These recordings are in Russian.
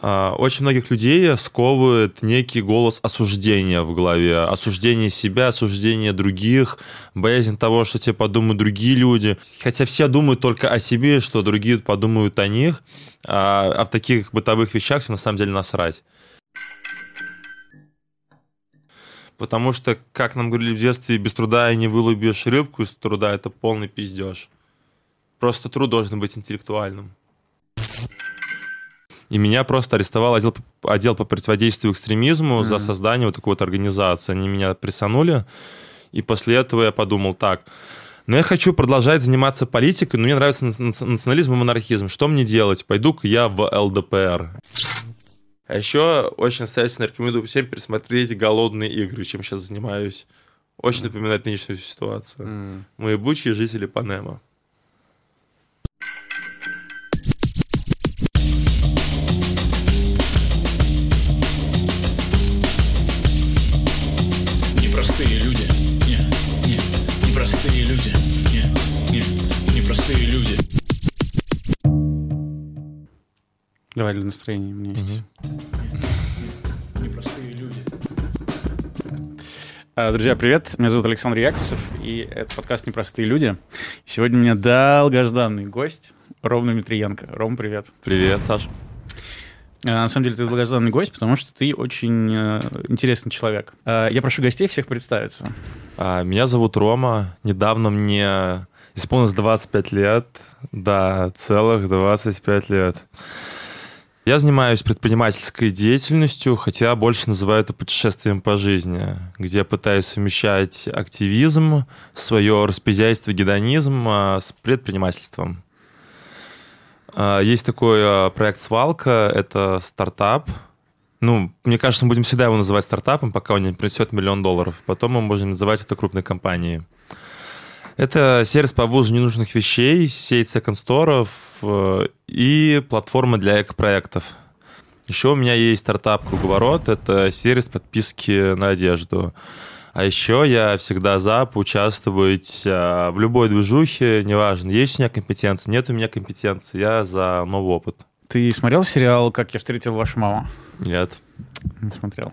А, очень многих людей сковывает некий голос осуждения в голове. Осуждение себя, осуждение других, боязнь того, что тебе подумают другие люди. Хотя все думают только о себе, что другие подумают о них. А, а в таких бытовых вещах все на самом деле насрать. Потому что, как нам говорили в детстве, без труда не вылубишь рыбку из труда, это полный пиздеж. Просто труд должен быть интеллектуальным. И меня просто арестовал отдел, отдел по противодействию экстремизму mm-hmm. за создание вот такой вот организации. Они меня прессанули, и после этого я подумал так, но я хочу продолжать заниматься политикой, но мне нравится национализм и монархизм. Что мне делать? Пойду-ка я в ЛДПР. А еще очень настоятельно рекомендую всем пересмотреть «Голодные игры», чем сейчас занимаюсь. Очень напоминает нынешнюю ситуацию. Mm. Мы ебучие жители Панема. Давай для настроения у меня есть. Непростые люди. А, друзья, привет. Меня зовут Александр Яковлев, и это подкаст «Непростые люди». Сегодня у меня долгожданный гость Ром Дмитриенко. Ром, привет. Привет, Саша. А, на самом деле ты долгожданный гость, потому что ты очень э, интересный человек. А, я прошу гостей всех представиться. Меня зовут Рома. Недавно мне исполнилось 25 лет. Да, целых 25 лет. Я занимаюсь предпринимательской деятельностью, хотя больше называю это путешествием по жизни, где я пытаюсь совмещать активизм, свое распизяйство, гедонизм а, с предпринимательством. А, есть такой а, проект «Свалка», это стартап. Ну, мне кажется, мы будем всегда его называть стартапом, пока он не принесет миллион долларов. Потом мы можем называть это крупной компанией. Это сервис по ввозу ненужных вещей, сеть секонд-сторов э, и платформа для эко-проектов. Еще у меня есть стартап «Круговорот». Это сервис подписки на одежду. А еще я всегда за поучаствовать а, в любой движухе, неважно, есть у меня компетенция, нет у меня компетенции, я за новый опыт. Ты смотрел сериал «Как я встретил вашу маму»? Нет. Не смотрел.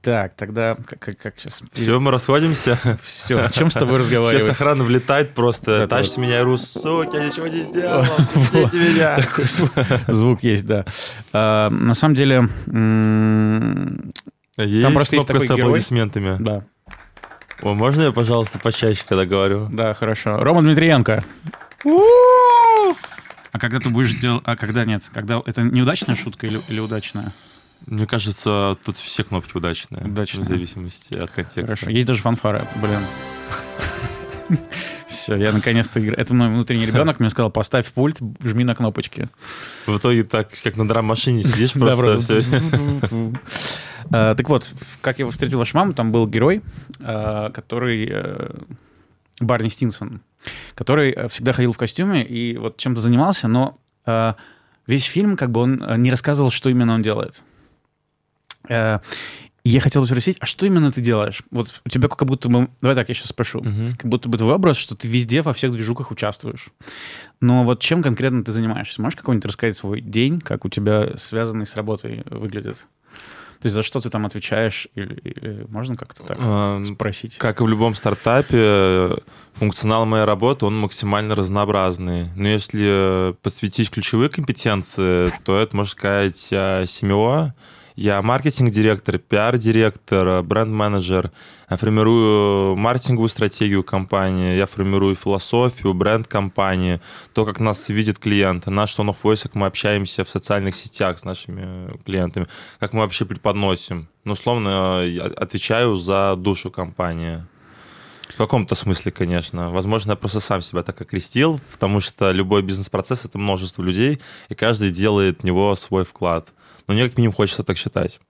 Так, тогда как, как, как сейчас? Все, мы расходимся. Все, о чем с тобой разговаривать? Сейчас охрана влетает просто. Да, Тащите меня, Рус, суки, я ничего не сделал. Пустите меня. Такой звук есть, да. А, на самом деле... Там просто есть такой с аплодисментами. Да. О, можно я, пожалуйста, почаще, когда говорю? Да, хорошо. Рома Дмитриенко. А когда ты будешь делать... А когда нет? Когда это неудачная шутка или, или удачная? Мне кажется, тут все кнопки удачные. Удачные. В зависимости от контекста. Хорошо. Есть даже фанфары. Блин. Все, я наконец-то играю. Это мой внутренний ребенок мне сказал, поставь пульт, жми на кнопочки. В итоге так, как на драм-машине сидишь, просто все. А, так вот, как я встретил вашу маму, там был герой, а, который... Э, Барни Стинсон, который э, всегда ходил в костюме и вот чем-то занимался, но а, весь фильм как бы он э, не рассказывал, что именно он делает. Э, я хотел бы спросить, а что именно ты делаешь? Вот у тебя как будто бы... Давай так, я сейчас спрошу. Угу. Как будто бы твой образ, что ты везде во всех движухах участвуешь. Но вот чем конкретно ты занимаешься? Можешь какой-нибудь рассказать свой день, как у тебя связанный с работой выглядит? То есть за что ты там отвечаешь? Или, или можно как-то так спросить? Как и в любом стартапе, функционал моей работы, он максимально разнообразный. Но если посвятить ключевые компетенции, то это, можно сказать, а, семья, я маркетинг-директор, пиар-директор, бренд-менеджер. Я формирую маркетинговую стратегию компании, я формирую философию, бренд компании, то, как нас видит клиент, наш tone of voice, как мы общаемся в социальных сетях с нашими клиентами, как мы вообще преподносим. Ну, условно, я отвечаю за душу компании. В каком-то смысле, конечно. Возможно, я просто сам себя так окрестил, потому что любой бизнес-процесс — это множество людей, и каждый делает в него свой вклад но мне как минимум хочется так считать.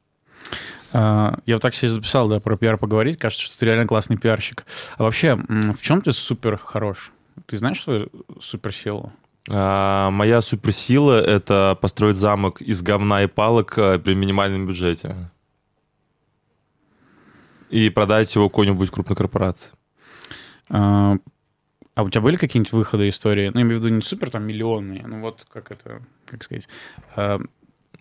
А, я вот так себе записал, да, про пиар поговорить. Кажется, что ты реально классный пиарщик. А вообще, в чем ты супер хорош? Ты знаешь свою суперсилу? А, моя суперсила — это построить замок из говна и палок а, при минимальном бюджете. И продать его какой-нибудь крупной корпорации. А, а у тебя были какие-нибудь выходы истории? Ну, я имею в виду не супер там миллионные, ну вот как это, как сказать,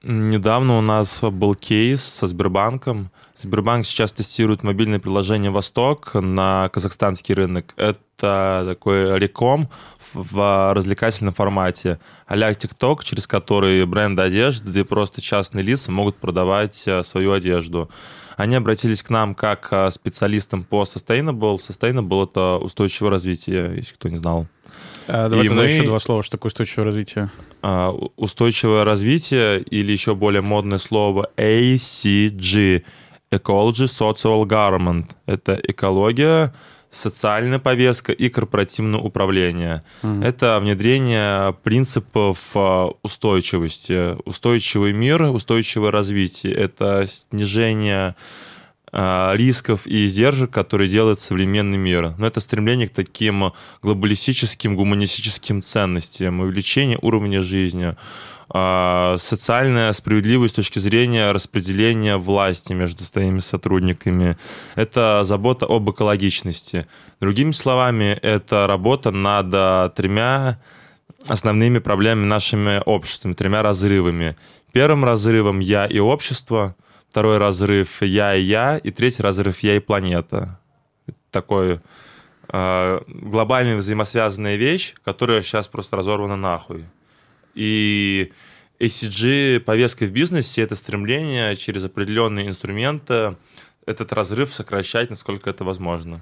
Недавно у нас был кейс со Сбербанком. Сбербанк сейчас тестирует мобильное приложение «Восток» на казахстанский рынок. Это такой реком в развлекательном формате. а ТикТок, через который бренды одежды, да и просто частные лица могут продавать э, свою одежду. Они обратились к нам как э, специалистам по Sustainable. Sustainable — это устойчивое развитие, если кто не знал. А, давай и мы... еще два слова, что такое устойчивое развитие. А, устойчивое развитие, или еще более модное слово ACG — Ecology Social Government. Это экология, социальная повестка и корпоративное управление. Mm. Это внедрение принципов а, устойчивости. Устойчивый мир, устойчивое развитие. Это снижение рисков и издержек, которые делает современный мир. Но это стремление к таким глобалистическим, гуманистическим ценностям, увеличение уровня жизни, а, социальная справедливость с точки зрения распределения власти между своими сотрудниками. Это забота об экологичности. Другими словами, это работа над а, тремя основными проблемами нашими обществами, тремя разрывами. Первым разрывом «я» и общество, второй разрыв «я» и «я», и третий разрыв «я» и планета. Такой э, глобальная взаимосвязанная вещь, которая сейчас просто разорвана нахуй. И ACG повестка в бизнесе — это стремление через определенные инструменты этот разрыв сокращать, насколько это возможно.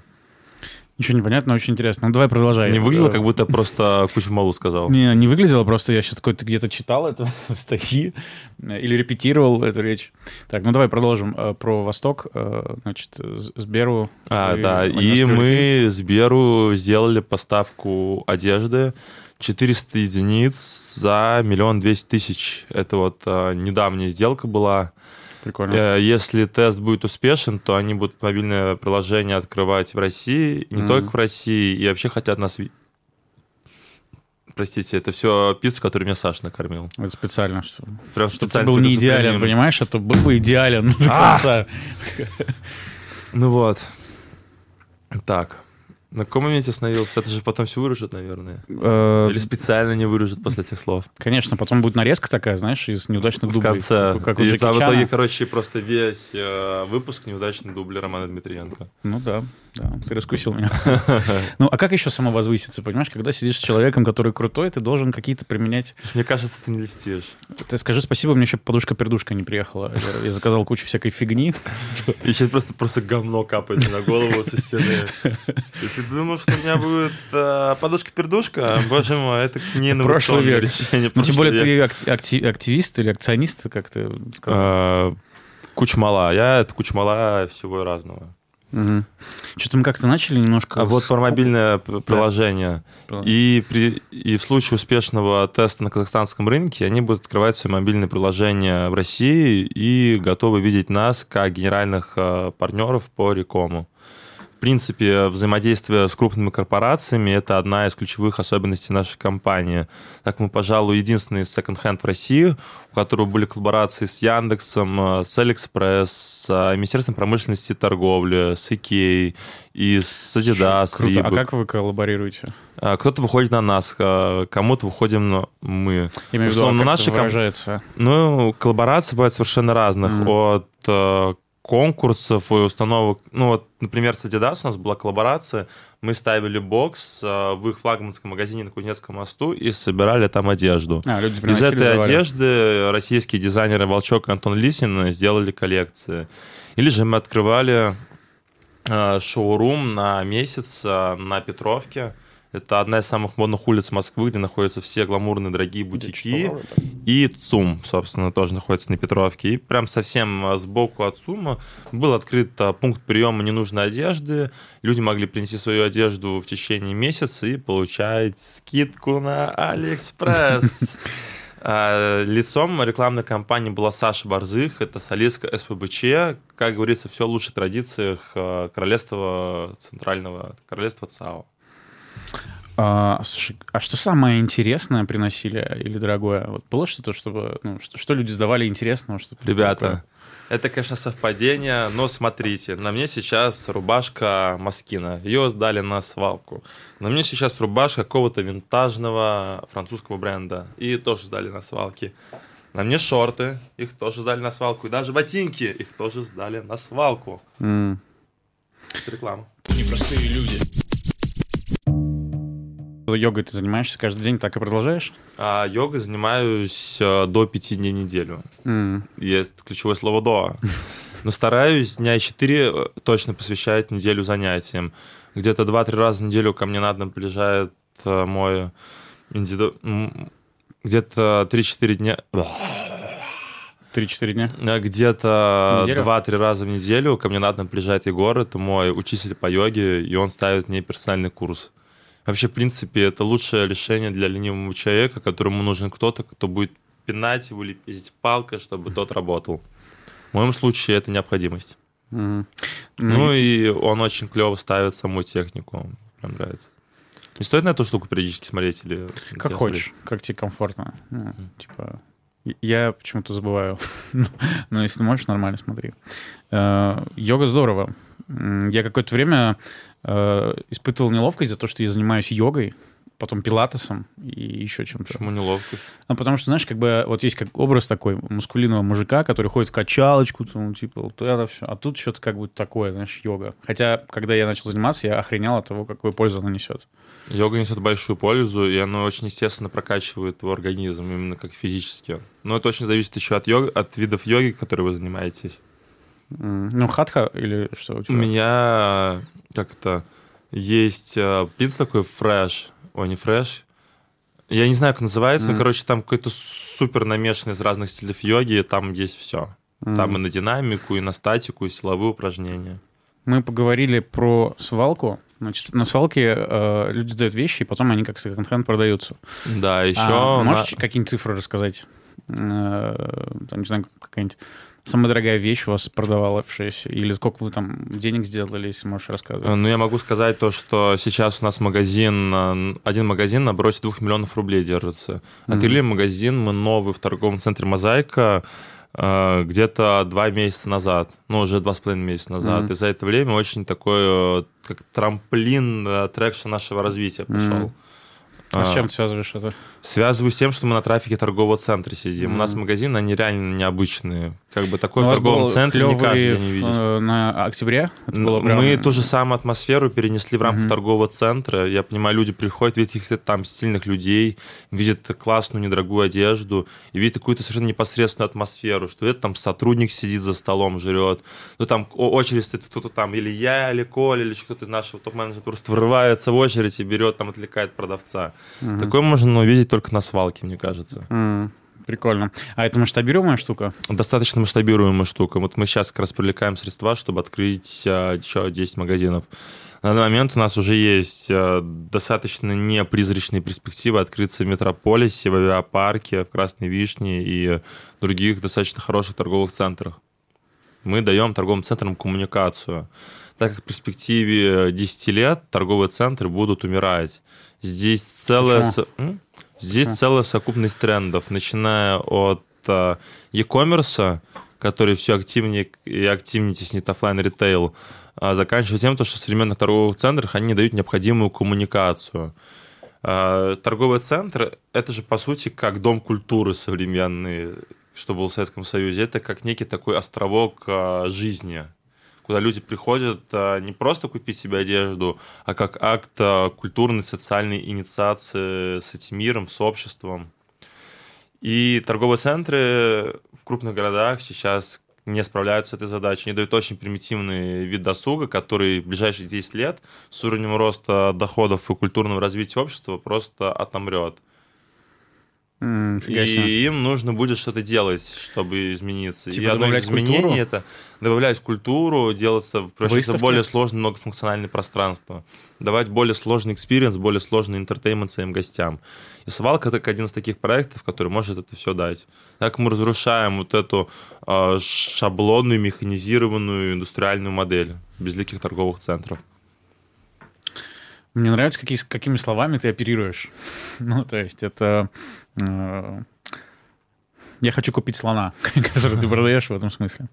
Ничего не понятно, очень интересно. Ну, давай продолжай. Не выглядело, как будто просто кучу малу сказал. Не, не выглядело, просто я сейчас какой-то где-то читал это в статьи или репетировал эту речь. Так, ну давай продолжим э, про Восток. Э, значит, Сберу... А, да, и мы Сберу сделали поставку одежды 400 единиц за миллион двести тысяч. Это вот э, недавняя сделка была. Прикольно. Э, если тест будет успешен, то они будут мобильное приложение открывать в России, не mm только в России, и вообще хотят нас... Простите, это все пицца, которую меня Саша накормил. Это специально, что... Прям что специально. ты был не идеален, понимаешь? А то был бы идеален до конца. Ну вот. Так. На каком моменте остановился? Это же потом все вырежет, наверное. Э, Или специально не вырежет после этих слов. Конечно, потом будет нарезка такая, знаешь, из неудачных дублей. В конце. Как, у И там в итоге, короче, просто весь э, выпуск неудачный дубль Романа Дмитриенко. Ну да, да, ты раскусил меня. Ну, а как еще самовозвыситься, понимаешь? Когда сидишь с человеком, который крутой, ты должен какие-то применять... Мне кажется, ты не листишь. Ты скажи спасибо, мне еще подушка-пердушка не приехала. Я заказал кучу всякой фигни. И сейчас просто, просто говно капает на голову со стены. Ты думал, что у меня будет э, подушка-пердушка? Боже мой, это не инновационное решение. Ну, тем более ты активист или акционист, как ты сказал? А, кучмала. Я это кучмала всего разного. Угу. Что-то мы как-то начали немножко... А с... вот про мобильное приложение. Да. И, при, и в случае успешного теста на казахстанском рынке они будут открывать свои мобильные приложения в России и готовы видеть нас как генеральных э, партнеров по рекому в принципе, взаимодействие с крупными корпорациями – это одна из ключевых особенностей нашей компании. Так мы, пожалуй, единственный секонд-хенд в России, у которого были коллаборации с Яндексом, с Алиэкспресс, с Министерством промышленности и торговли, с Икей и с Adidas. Круто. А как вы коллаборируете? А, кто-то выходит на нас, а, кому-то выходим мы. Я имею в виду, а как наши выражается? Ну, коллаборации бывают совершенно разных. Mm. От э, конкурсов и установок. Ну, вот, например, с Adidas у нас была коллаборация. Мы ставили бокс э, в их флагманском магазине на Кузнецком мосту и собирали там одежду. А, люди Из этой давали. одежды российские дизайнеры Волчок и Антон Лисин сделали коллекции. Или же мы открывали э, шоурум на месяц э, на Петровке это одна из самых модных улиц Москвы, где находятся все гламурные дорогие бутики. И ЦУМ, собственно, тоже находится на Петровке. И прям совсем а, сбоку от ЦУМа был открыт а, пункт приема ненужной одежды. Люди могли принести свою одежду в течение месяца и получать скидку на Алиэкспресс. А, лицом рекламной кампании была Саша Борзых, это солистка СБПЧ, как говорится, все в лучших традициях королевства центрального, королевства ЦАО. А, слушай, а что самое интересное приносили или дорогое? Вот было что-то, чтобы, ну, что, что люди сдавали интересного? Что Ребята, такое? это, конечно, совпадение, но смотрите, на мне сейчас рубашка Маскина, ее сдали на свалку. На мне сейчас рубашка какого-то винтажного французского бренда, и тоже сдали на свалке. На мне шорты, их тоже сдали на свалку. И даже ботинки, их тоже сдали на свалку. М. Это реклама. Непростые люди. Йогой ты занимаешься каждый день, так и продолжаешь? А йогой занимаюсь э, до пяти дней в неделю. М. Есть ключевое слово «до». Но стараюсь дня 4 точно посвящать неделю занятиям. Где-то 2-3 раза в неделю ко мне на дом приезжает э, мой индиду... м, Где-то 3-4 дня... Три-четыре дня? Э, Где-то Неделю? 2-3 раза в неделю ко мне на дом приезжает Егор, это мой учитель по йоге, и он ставит мне персональный курс. Вообще, в принципе, это лучшее решение для ленивого человека, которому нужен кто-то, кто будет пинать его или пиздить палкой, чтобы тот работал. В моем случае это необходимость. М. Ну и он очень клево ставит саму технику. Прям нравится. Не стоит на эту штуку периодически смотреть или... Как хочешь, как тебе комфортно. Ну, Типа, я почему-то забываю. Но если можешь, нормально смотри. Э, Йога здорово. Я какое-то время э, испытывал неловкость за то, что я занимаюсь йогой, потом пилатесом и еще чем-то. Почему неловкость? Ну, потому что, знаешь, как бы вот есть как образ такой мускулинного мужика, который ходит в качалочку, там, типа, вот это все. А тут что-то как бы такое, знаешь, йога. Хотя, когда я начал заниматься, я охренел от того, какую пользу она несет. Йога несет большую пользу, и она очень естественно прокачивает твой организм, именно как физически. Но это очень зависит еще от, йог... от видов йоги, которые вы занимаетесь. Ну, хатха или что у У тебя? меня как то есть э, принцип такой фреш, ой, не фреш. Я не знаю, как называется, Мгм. короче, там какой-то супер намешанный из разных стилей йоги, там есть все. М. Там и на динамику, и на статику, и силовые упражнения. Мы поговорили про свалку. Значит, на свалке э, люди сдают вещи, и потом они как секонд-хенд продаются. Да, еще... А на- можешь какие-нибудь цифры рассказать? Э, там, не знаю, какая-нибудь самая дорогая вещь у вас продавалась, или сколько вы там денег сделали, если можешь рассказывать? Э, Ну, я могу сказать то, что сейчас у нас магазин, э, один магазин на бросье двух миллионов рублей держится. Открыли магазин мы новый в торговом центре «Мозаика» э, где-то два месяца назад, ну, уже два с половиной месяца назад. Мгм. И за это время очень такой, как трамплин, traction нашего развития пошел. Мгм. А с чем ты связываешь это? Связываю с тем, что мы на трафике торгового центра сидим. У нас магазины, они реально необычные. Как бы такой Ну, в торговом центре не каждый день увидишь. э, На октябре? Это было прям- Мы ту же самую атмосферу перенесли в рамках Мгм. торгового центра. Я понимаю, люди приходят, видят каких-то там стильных людей, видят классную, недорогую одежду, и видят какую-то совершенно непосредственную атмосферу, что это там сотрудник сидит за столом, жрет. Ну там очередь стоит кто-то там, или я, или Коля, или кто-то из нашего топ-менеджера просто врывается в очередь и берет, там отвлекает продавца. Мгм. Такое можно увидеть только на свалке, мне кажется. М, Прикольно. А это масштабируемая штука? Достаточно масштабируемая штука. Вот мы сейчас как раз привлекаем средства, чтобы открыть а, еще 10 магазинов. На данный момент у нас уже есть а, достаточно непризрачные перспективы открыться в Метрополисе, в авиапарке, в Красной Вишне и других достаточно хороших торговых центрах. Мы даем торговым центрам коммуникацию. Так как в перспективе 10 лет торговые центры будут умирать. Здесь целая... Со-? Здесь Почему? целая совокупность трендов, начиная от а, e-commerce, который все активнее и активнее теснит офлайн ритейл, а заканчивая тем, то, что в современных торговых центрах они дают необходимую коммуникацию. А, Торговый центр — это же, по сути, как дом культуры современный, что был в Советском Союзе. Это как некий такой островок жизни, куда люди приходят а, не просто купить себе одежду, а как акт а, культурной, социальной инициации с этим миром, с обществом. И торговые центры в крупных городах сейчас не справляются с этой задачей. Они дают очень примитивный вид досуга, который в ближайшие 10 лет с уровнем роста доходов и культурного развития общества просто отомрет. Себе. И им нужно будет что-то делать, чтобы измениться. Типа и одно из изменений культуру? это добавлять культуру, делаться, превращаться в более сложное многофункциональное пространство, давать более сложный experience, более сложный entertainment своим гостям. И свалка это один из таких проектов, который может это все дать. Так мы разрушаем вот эту э, шаблонную, механизированную индустриальную модель безликих торговых центров. Мне нравится, какие, какими словами ты оперируешь. Ну, то есть это... э, я хочу купить слона, который ты продаешь в этом смысле.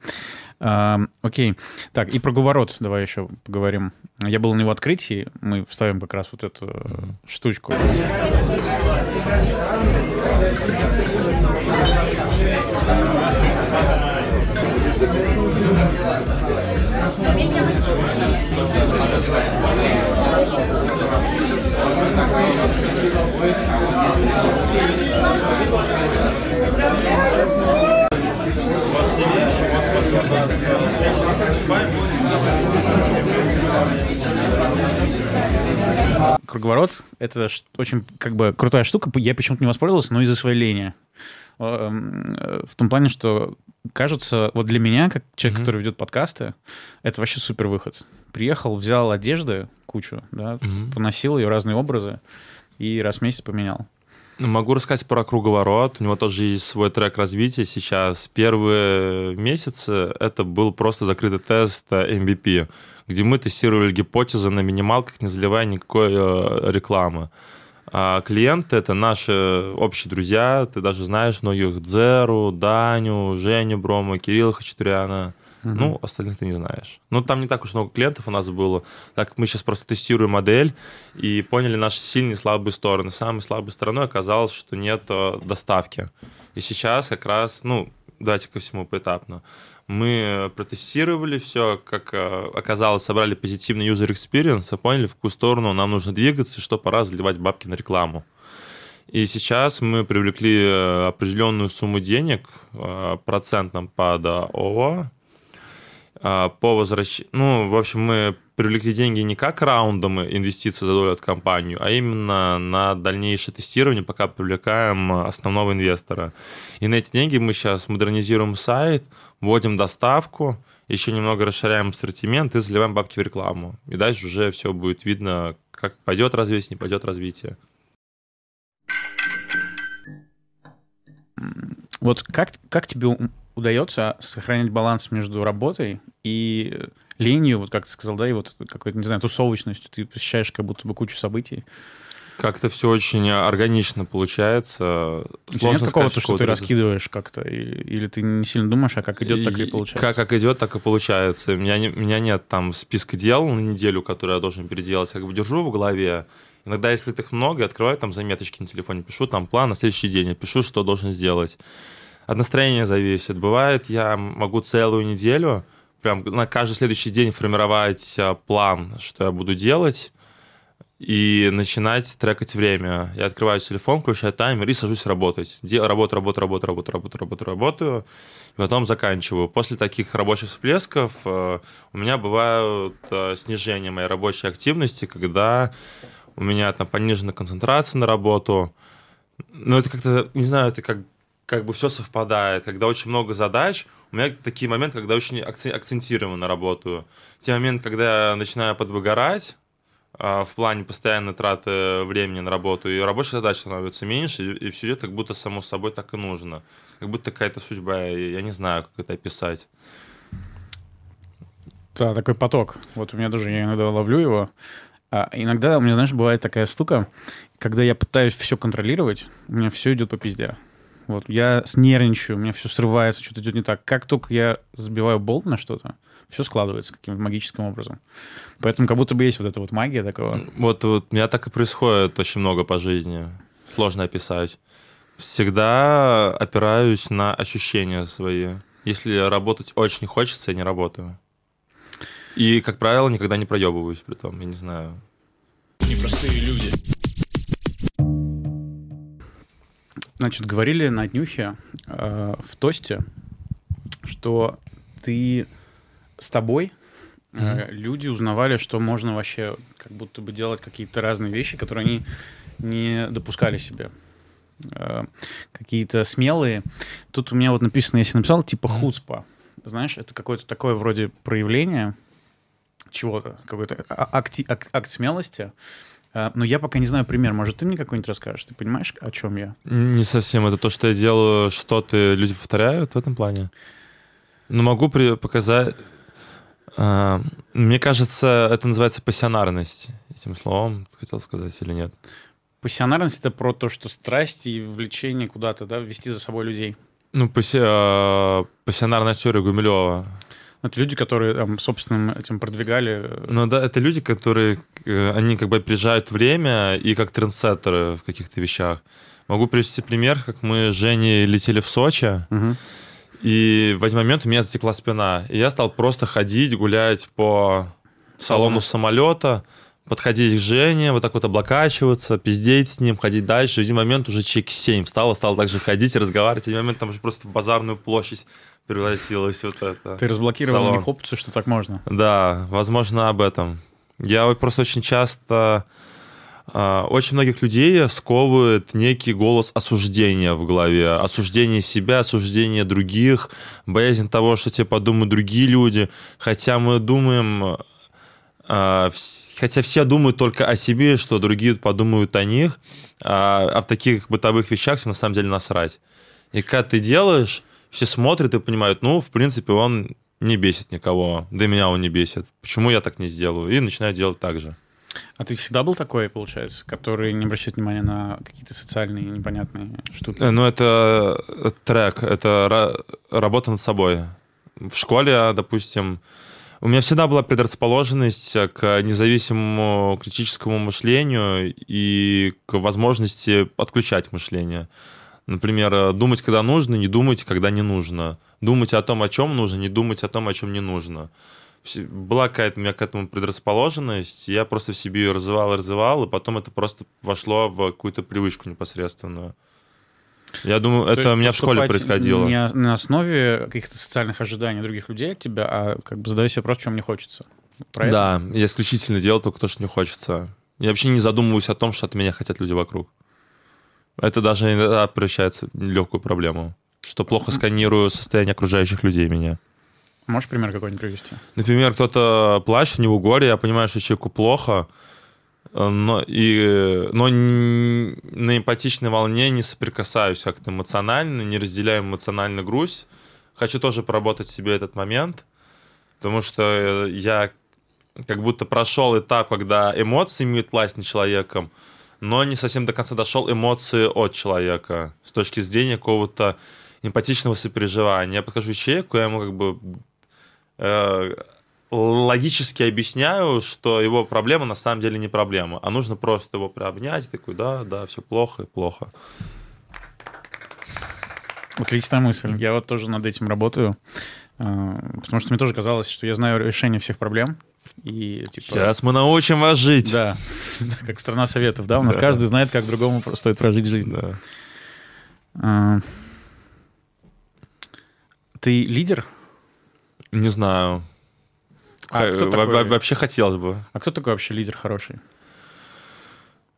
А, Окей. Так, и про Говорот давай еще поговорим. Я был на его открытии, мы вставим как раз вот эту э, штучку. Круговорот — это очень как бы крутая штука. Я почему-то не воспользовался, но из-за своей лени. Эм, э, в том плане, что кажется, вот для меня, как человек, mm-hmm. который ведет подкасты, это вообще супер выход. Приехал, взял одежды, кучу, да, mm-hmm. поносил ее разные образы и раз в месяц поменял. Ну, могу рассказать про круговорот. У него тоже есть свой трек развития сейчас. Первые месяцы это был просто закрытый тест MVP, где мы тестировали гипотезы на минималках, не заливая никакой э, рекламы. А клиенты — это наши общие друзья. Ты даже знаешь многих Дзеру, Даню, Женю Брома, Кирилла Хачатуряна. Угу. Ну, остальных ты не знаешь. Ну, там не так уж много клиентов у нас было. Так мы сейчас просто тестируем модель и поняли наши сильные и слабые стороны. Самой слабой стороной оказалось, что нет э, доставки. И сейчас как раз, ну, давайте ко всему поэтапно. Мы протестировали все, как э, оказалось, собрали позитивный user experience, поняли, в какую сторону нам нужно двигаться, что пора заливать бабки на рекламу. И сейчас мы привлекли э, определенную сумму денег, э, процентом под ООО, по возвращению... Ну, в общем, мы привлекли деньги не как раундом инвестиций за долю от компании, а именно на дальнейшее тестирование, пока привлекаем основного инвестора. И на эти деньги мы сейчас модернизируем сайт, вводим доставку, еще немного расширяем ассортимент и заливаем бабки в рекламу. И дальше уже все будет видно, как пойдет развитие, не пойдет развитие. Вот как, как тебе удается сохранять баланс между работой и ленью, вот как ты сказал, да, и вот какой-то, не знаю, тусовочностью, ты посещаешь как будто бы кучу событий. Как-то все очень органично получается. У тебя нет какого-то, что ты раскидываешь как-то? Или ты не сильно думаешь, а как идет, так и получается? Как, как идет, так и получается. У меня, не, у меня нет там списка дел на неделю, которые я должен переделать. Я как бы держу в голове. Иногда, если их много, открываю там заметочки на телефоне, пишу там план на следующий день, я пишу, что должен сделать. От настроения зависит. Бывает, я могу целую неделю прям на каждый следующий день формировать а, план, что я буду делать, и начинать трекать время. Я открываю телефон, включаю таймер и сажусь работать. Делаю работу, работу, работу, работу, работу, работу, работаю, и потом заканчиваю. После таких рабочих всплесков э, у меня бывают э, снижения моей рабочей активности, когда у меня там понижена концентрация на работу. Но это как-то, не знаю, это как, как бы все совпадает. Когда очень много задач, у меня такие моменты, когда очень акцентированно работаю. В те моменты, когда я начинаю подвыгорать, в плане постоянной траты времени на работу, и рабочая задача становится меньше, и все идет как будто само собой так и нужно. Как будто какая-то судьба, я не знаю, как это описать. Да, такой поток. Вот у меня тоже, я иногда ловлю его. А иногда у меня, знаешь, бывает такая штука, когда я пытаюсь все контролировать, у меня все идет по пизде. Вот я снервничаю, у меня все срывается, что-то идет не так. Как только я забиваю болт на что-то, все складывается каким-то магическим образом. Поэтому как будто бы есть вот эта вот магия такого. Вот, вот у меня так и происходит очень много по жизни. Сложно описать. Всегда опираюсь на ощущения свои. Если работать очень хочется, я не работаю. И, как правило, никогда не проебываюсь при том, я не знаю. Непростые люди. Значит, говорили на днюхе э, в тосте, что ты с тобой mm-hmm. люди узнавали, что можно вообще как будто бы делать какие-то разные вещи, которые они не допускали себе. Э, какие-то смелые. Тут у меня вот написано, если написал, типа хуцпа. Знаешь, это какое-то такое вроде проявление чего-то, какой-то а, акт, акт, акт смелости. Э, но я пока не знаю пример. Может, ты мне какой-нибудь расскажешь? Ты понимаешь, о чем я? Не совсем. Это то, что я делаю, что-то люди повторяют в этом плане. Но могу при- показать а, мне кажется, это называется пассионарность. Этим словом хотел сказать или нет? Пассионарность — это про то, что страсть и влечение куда-то, да, вести за собой людей. Ну. А, пассионарная теория Гумилева. Это люди, которые там, собственным этим продвигали. Ну да, это люди, которые, э, они как бы опережают время и как трендсеттеры в каких-то вещах. Могу привести пример, как мы с Женей летели в Сочи, Мгм. и в один момент у меня затекла спина. И я стал просто ходить, гулять по салону самолета, подходить к Жене, вот так вот облокачиваться, пиздеть с ним, ходить дальше. В один момент уже человек 7 встал, стал также ходить и разговаривать. В один момент там уже просто в базарную площадь превратилась вот это. Ты разблокировал у них опцию, что так можно. Да, возможно, об этом. Я вот просто очень часто... а, Очень многих людей сковывает некий голос осуждения в голове. Осуждение себя, осуждение других, боязнь того, что тебе подумают другие люди. Хотя мы думаем... а, Хотя все думают только о себе, что другие подумают о них, а а в таких бытовых вещах на самом деле насрать. И когда ты делаешь, все смотрят и понимают, ну, в принципе, он не бесит никого, да и меня он не бесит. Почему я так не сделаю? И начинаю делать так же. А ты всегда был такой, получается, который не обращает внимания на какие-то социальные непонятные штуки? Э, Ну, это э, трек, это ра- работа над собой. В школе, допустим, у меня всегда была предрасположенность к независимому критическому мышлению и к возможности отключать мышление. Например, э, думать, когда нужно, не думать, когда не нужно. Думать о том, о чем нужно, не думать о том, о чем не нужно. Была какая-то у меня к этому предрасположенность, я просто в себе ее развивал, развивал, и потом это просто вошло в какую-то привычку непосредственную. Я думаю, То это у меня в школе происходило. Не на основе каких-то социальных ожиданий других людей от тебя, а как бы задавай себе вопрос, что мне хочется. Про это? Да, я исключительно делал только то, что мне хочется. Я вообще не задумываюсь о том, что от меня хотят люди вокруг. Это даже иногда превращается в легкую проблему. Что плохо сканирую состояние окружающих людей меня. Можешь пример какой-нибудь привести? Например, кто-то плачет, у него горе, я понимаю, что человеку плохо, э, но, и, но на эмпатичной волне не соприкасаюсь как-то эмоционально, не разделяю эмоционально грусть. Хочу тоже поработать себе этот момент, потому что э, я как будто прошел этап, когда эмоции имеют власть над человеком, но не совсем до конца дошел эмоции от человека с точки зрения какого-то эмпатичного сопереживания. Я подхожу к человеку, я ему как бы э, логически объясняю, что его проблема на самом деле не проблема, а нужно просто его приобнять, такой, да, да, все плохо и плохо. Отличная мысль. Я вот тоже над этим работаю. Э, Потому что мне тоже казалось, что я знаю решение всех проблем. И типа... Сейчас мы научим вас жить. Да, как страна советов, да? У нас Да. каждый знает, как другому стоит прожить жизнь. Да. А, Ты лидер? Не знаю. А кто такой? во- Вообще хотелось бы. А кто такой вообще лидер хороший?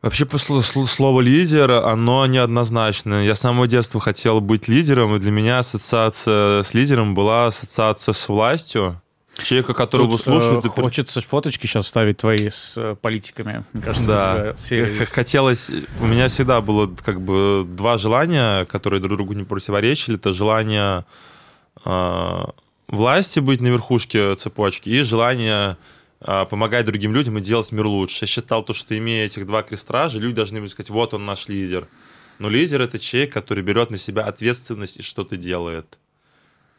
Вообще слово лидер, оно неоднозначное. Я с самого детства хотел быть лидером, и для меня ассоциация с лидером была ассоциация с властью. Человека, которого Тут, слушают. э, и Хочется фоточки сейчас вставить твои с э, политиками. Мне кажется, Да. все. Хотелось... У меня всегда было как бы два желания, которые друг другу не противоречили. Это желание э, власти быть на верхушке цепочки и желание помогать другим людям и делать мир лучше. Я считал то, что имея этих два крестража, люди должны были сказать, вот он наш лидер. Но лидер — это человек, который берет на себя ответственность и что-то делает.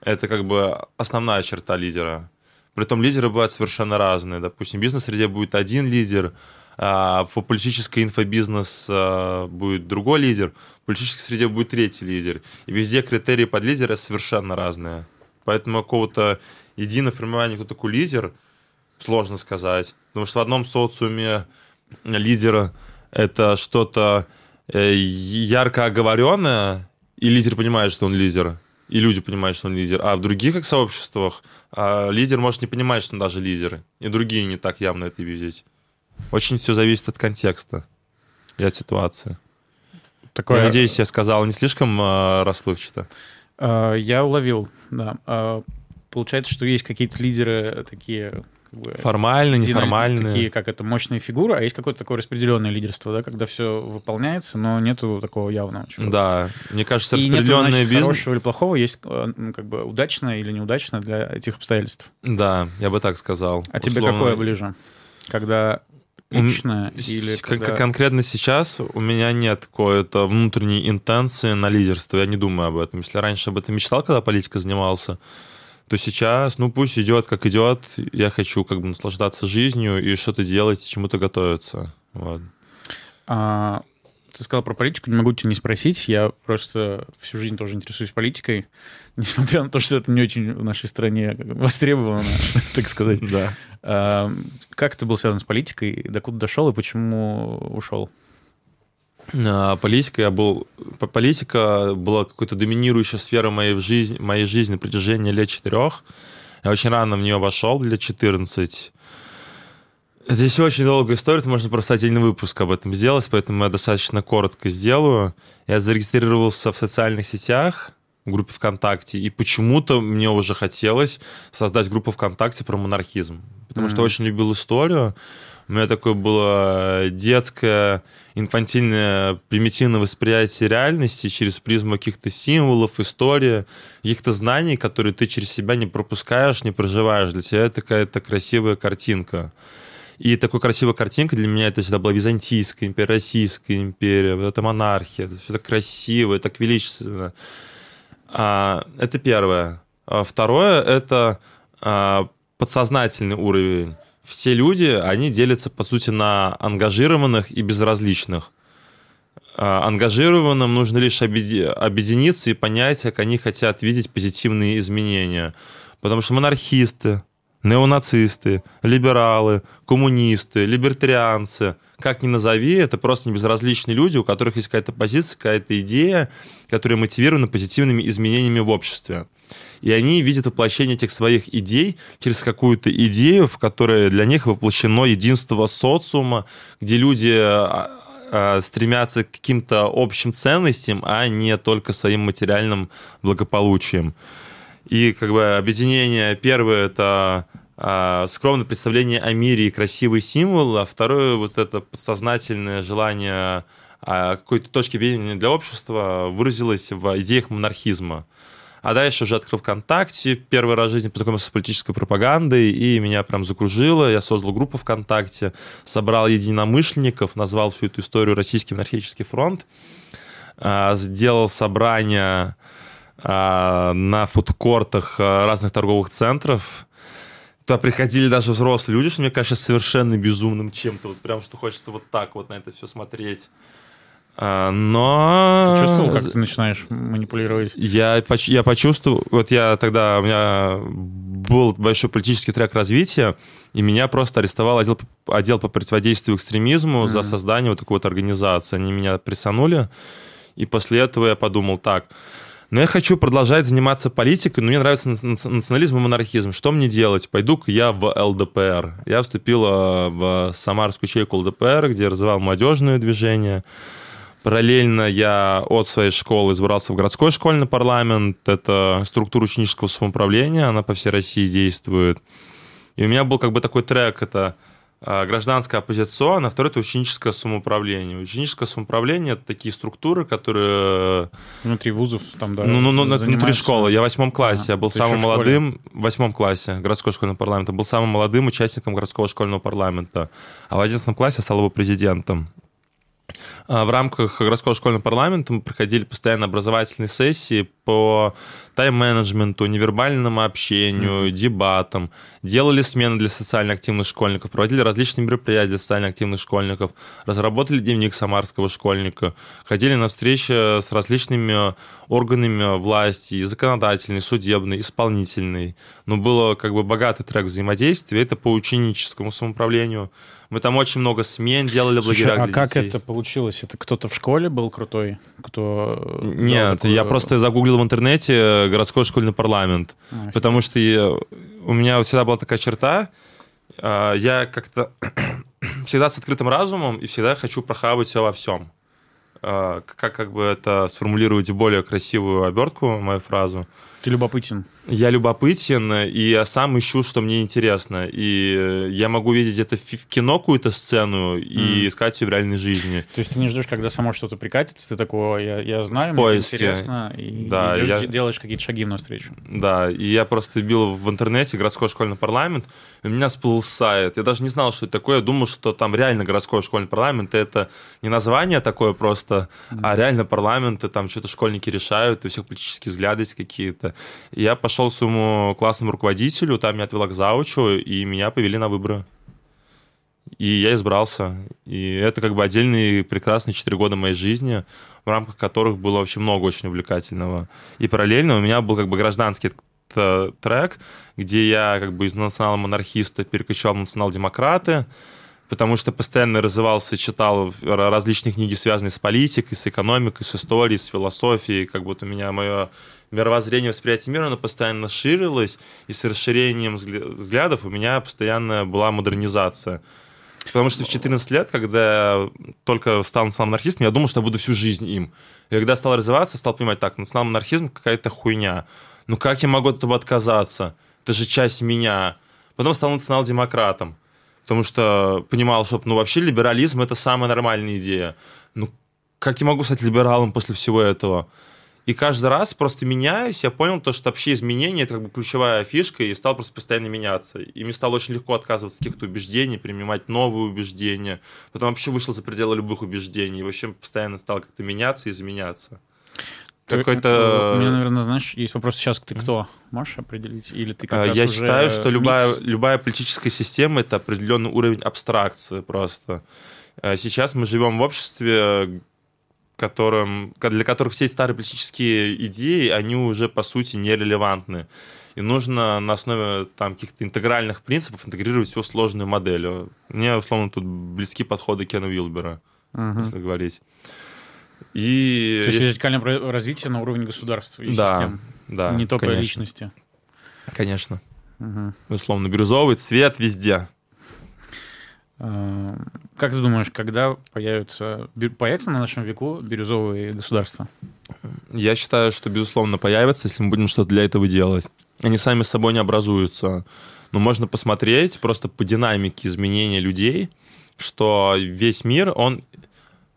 Это как бы основная черта лидера. Притом лидеры бывают совершенно разные. Допустим, в бизнес-среде будет один лидер, а в политической инфобизнес а, будет другой лидер, в политической среде будет третий лидер. И везде критерии под лидера совершенно разные. Поэтому какого-то единого формирования, кто такой лидер, сложно сказать. Потому что в одном социуме лидера это что-то э, ярко оговоренное, и лидер понимает, что он лидер, и люди понимают, что он лидер. А в других как сообществах а, лидер может не понимать, что он даже лидер, и другие не так явно это видеть. Очень все зависит от контекста и от ситуации. Такое, Я надеюсь, я сказал не слишком э, расплывчато. э, я уловил, да. Получается, что есть какие-то лидеры такие... как бы, Формально, неформальные. Такие, как это, мощные фигуры, а есть какое-то такое распределенное лидерство, да, когда все выполняется, но нету такого явного чего. Да, мне кажется, И нету, распределенный значит, бизнес... хорошего или плохого, есть э, как бы удачно или неудачно для этих обстоятельств. Да, я бы так сказал. А тебе Условно, какое ближе? Когда личное или когда... Конкретно сейчас у меня нет какой-то внутренней интенции на лидерство. Я не думаю об этом. Если раньше об этом мечтал, когда политикой занимался, то сейчас, ну пусть идет как идет. Я хочу как бы наслаждаться жизнью и что-то делать, чему-то готовиться. Вот. А, ты сказал про политику, не могу тебя не спросить. Я просто всю жизнь тоже интересуюсь политикой, несмотря на то, что это не очень в нашей стране востребовано, так сказать. Да. А, как ты был связан с политикой, докуда дошел и почему ушел? А, политика, я был... Политика была какой-то доминирующей сферой моей жизни, моей жизни на протяжении лет четырех. Я очень рано в нее вошел, лет 14. Здесь очень долгая история, это можно просто отдельный выпуск об этом сделать, поэтому я достаточно коротко сделаю. Я зарегистрировался в социальных сетях, в группе ВКонтакте, и почему-то мне уже хотелось создать группу ВКонтакте про монархизм, потому mm-hmm. что очень любил историю. У меня такое было детское, инфантильное, примитивное восприятие реальности через призму каких-то символов, истории, каких-то знаний, которые ты через себя не пропускаешь, не проживаешь. Для тебя это какая-то красивая картинка. И такой красивая картинка для меня это всегда была Византийская империя, Российская империя, вот эта монархия, это все так красиво, так величественно. А, это первое. А второе — это а, подсознательный уровень. Все люди, они делятся, по сути, на ангажированных и безразличных. А, ангажированным нужно лишь объединиться и понять, как они хотят видеть позитивные изменения. Потому что монархисты, неонацисты, либералы, коммунисты, либертарианцы, как ни назови, это просто безразличные люди, у которых есть какая-то позиция, какая-то идея, которая мотивирована позитивными изменениями в обществе. И они видят воплощение этих своих идей через какую-то идею, в которой для них воплощено единство социума, где люди а, а, стремятся к каким-то общим ценностям, а не только своим материальным благополучием. И как бы объединение первое это а, скромное представление о мире и красивый символ, а второе вот это подсознательное желание а, какой-то точки видения для общества выразилось в идеях монархизма. А дальше уже открыл ВКонтакте, первый раз в жизни познакомился с политической пропагандой, и меня прям закружило. Я создал группу ВКонтакте, собрал единомышленников, назвал всю эту историю «Российский монархический фронт», а, сделал собрание а, на фудкортах а, разных торговых центров. Туда приходили даже взрослые люди, что мне кажется совершенно безумным чем-то. Вот прям, что хочется вот так вот на это все смотреть. А, но... Ты чувствовал, как ты начинаешь манипулировать? Я, я почувствовал, вот я тогда, у меня был большой политический трек развития, и меня просто арестовал отдел, отдел по противодействию экстремизму mm-hmm. за создание вот такой вот организации. Они меня прессанули, и после этого я подумал, так, но я хочу продолжать заниматься политикой, но мне нравится национализм и монархизм. Что мне делать? Пойду-ка я в ЛДПР. Я вступил в Самарскую ячейку ЛДПР, где развивал молодежное движение. Параллельно я от своей школы избрался в городской школьный парламент. Это структура ученического самоуправления, она по всей России действует. И у меня был как бы такой трек, это а, гражданская оппозиционная, а второе это ученическое самоуправление. Ученическое самоуправление это такие структуры, которые внутри вузов там да. Ну, ну, ну занимаются... внутри школы. Я в восьмом классе, а, я был самым молодым в восьмом классе городского школьного парламента, был самым молодым участником городского школьного парламента, а в одиннадцатом классе стал его президентом. А, в рамках городского школьного парламента мы проходили постоянно образовательные сессии по тайм-менеджменту, невербальному общению, mm-hmm. дебатам, делали смены для социально активных школьников, проводили различные мероприятия для социально активных школьников, разработали дневник самарского школьника, ходили на встречи с различными органами власти, законодательной, судебной, исполнительной. Но было как бы богатый трек взаимодействия, это по ученическому самоуправлению. Мы там очень много смен делали в лагерях а как детей. это получилось? Это кто-то в школе был крутой? Кто Нет, такую... я просто загуглил в интернете городской школьный парламент. А, потому что я, у меня всегда была такая черта, а, я как-то всегда с открытым разумом и всегда хочу прохавать все во всем. А, как, как бы это сформулировать в более красивую обертку, мою фразу. Ты любопытен. Я любопытен, и я сам ищу, что мне интересно. И я могу видеть это в кино какую-то сцену и mm. искать ее в реальной жизни. То есть ты не ждешь, когда само что-то прикатится, ты такого, я, я знаю, в мне интересно, и да, идешь, я... делаешь какие-то шаги навстречу. Да, и я просто бил в интернете городской школьный парламент, и у меня всплыл сайт. Я даже не знал, что это такое. Я думал, что там реально городской школьный парламент. Это не название такое просто, mm. а реально парламент, и там что-то школьники решают, и у всех политические взгляды есть какие-то. И я пошел к своему классному руководителю, там меня отвела к заучу, и меня повели на выборы. И я избрался. И это как бы отдельные прекрасные четыре года моей жизни, в рамках которых было вообще много очень увлекательного. И параллельно у меня был как бы гражданский трек, где я как бы из национал-монархиста перекочевал в национал-демократы, потому что постоянно развивался, читал различные книги, связанные с политикой, с экономикой, с историей, с философией. Как будто у меня мое мировоззрение, восприятие мира, оно постоянно ширилось, и с расширением взглядов у меня постоянно была модернизация. Потому что в 14 лет, когда только стал национальным анархистом, я думал, что я буду всю жизнь им. И когда стал развиваться, стал понимать, так, национальный анархизм какая-то хуйня. Ну как я могу от этого отказаться? Это же часть меня. Потом стал национал-демократом потому что понимал, что ну, вообще либерализм это самая нормальная идея. Ну, как я могу стать либералом после всего этого? И каждый раз просто меняюсь, я понял то, что вообще изменение это как бы ключевая фишка, и стал просто постоянно меняться. И мне стало очень легко отказываться от каких-то убеждений, принимать новые убеждения. Потом вообще вышел за пределы любых убеждений. И вообще постоянно стал как-то меняться и изменяться. Какой-то... У меня, наверное, знаешь, есть вопрос сейчас, ты кто? Можешь определить? Или ты как а, Я считаю, что любая, любая политическая система — это определенный уровень абстракции просто. А сейчас мы живем в обществе, которым, для которых все эти старые политические идеи, они уже, по сути, нерелевантны. И нужно на основе там, каких-то интегральных принципов интегрировать всю сложную модель. Мне, условно, тут близки подходы Кена Уилбера, uh-huh. если говорить. И То есть есть... вертикальное развитие на уровне государства и да, систем. Да, Не только конечно. личности. Конечно. Угу. Условно, бирюзовый цвет везде. А, как ты думаешь, когда появится, появится на нашем веку бирюзовые государства? Я считаю, что, безусловно, появится, если мы будем что-то для этого делать. Они сами с собой не образуются. Но можно посмотреть просто по динамике изменения людей, что весь мир, он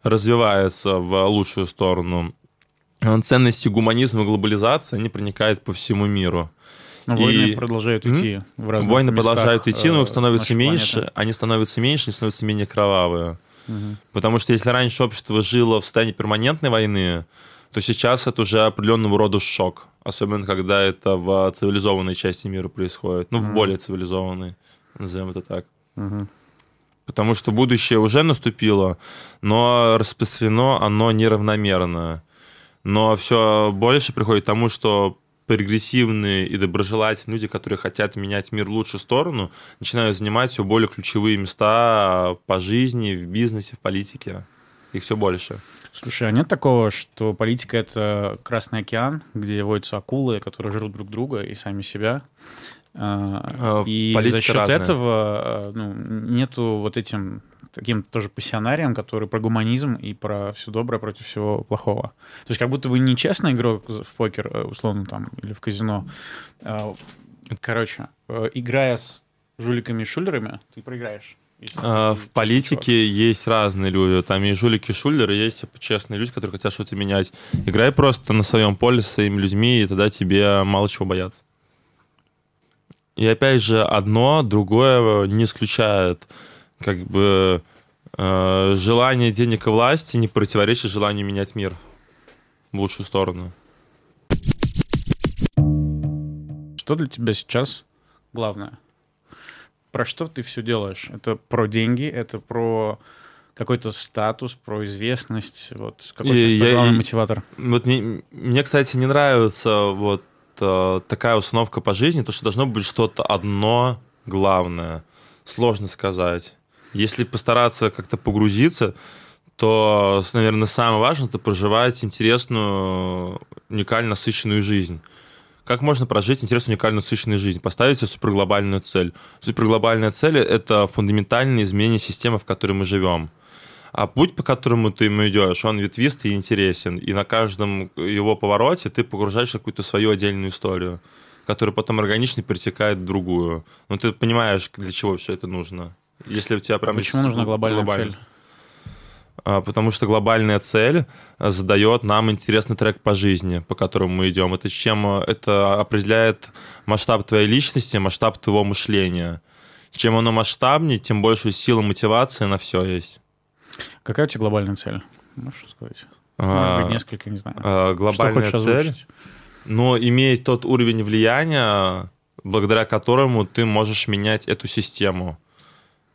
развивается в лучшую сторону. Ценности гуманизма и глобализации, они проникают по всему миру. Но и... войны продолжают идти в разных Войны местах продолжают идти, но их становится меньше, планеты. они становятся меньше, они становятся менее кровавые. Угу. Потому что если раньше общество жило в состоянии перманентной войны, то сейчас это уже определенного рода шок. Особенно, когда это в цивилизованной части мира происходит. Ну, в более цивилизованной, назовем это так. Угу потому что будущее уже наступило, но распространено оно неравномерно. Но все больше приходит к тому, что прогрессивные и доброжелательные люди, которые хотят менять мир в лучшую сторону, начинают занимать все более ключевые места по жизни, в бизнесе, в политике. Их все больше. Слушай, а нет такого, что политика — это Красный океан, где водятся акулы, которые жрут друг друга и сами себя? А, э, и Политика за счет разная. этого э, ну, нету вот этим таким тоже пассионарием, который про гуманизм и про все доброе против всего плохого. То есть как будто бы нечестный игрок в покер, э, условно, там, или в казино. А, короче, играя с жуликами и шулерами, ты проиграешь. А, в политике чувак. есть разные люди. Там и жулики, и шулеры, есть честные люди, которые хотят что-то менять. Играй просто на своем поле с своими людьми, и тогда тебе мало чего бояться. И опять же, одно другое не исключает. Как бы э, желание денег и власти не противоречит желанию менять мир в лучшую сторону. Что для тебя сейчас главное? Про что ты все делаешь? Это про деньги, это про какой-то статус, про известность, вот какой и, главный мотиватор? Вот мне, мне, кстати, не нравится вот э, такая установка по жизни, то, что должно быть что-то одно главное. Сложно сказать. Если постараться как-то погрузиться, то, наверное, самое важное – это проживать интересную, уникально насыщенную жизнь. Как можно прожить интересную, уникальную, насыщенную жизнь? Поставить себе суперглобальную цель. Суперглобальная цель – это фундаментальное изменение системы, в которой мы живем. А путь, по которому ты ему идешь, он ветвистый и интересен. И на каждом его повороте ты погружаешь какую-то свою отдельную историю, которая потом органично перетекает в другую. Но ты понимаешь, для чего все это нужно. Если у тебя прям... А почему нужна глобальная глобальность. цель? А, потому что глобальная цель задает нам интересный трек по жизни, по которому мы идем. Это чем это определяет масштаб твоей личности, масштаб твоего мышления. Чем оно масштабнее, тем больше силы мотивации на все есть. Какая у тебя глобальная цель? Можешь сказать? Может быть, а, несколько, не знаю. А, глобальная Что цель? Но иметь тот уровень влияния, благодаря которому ты можешь менять эту систему.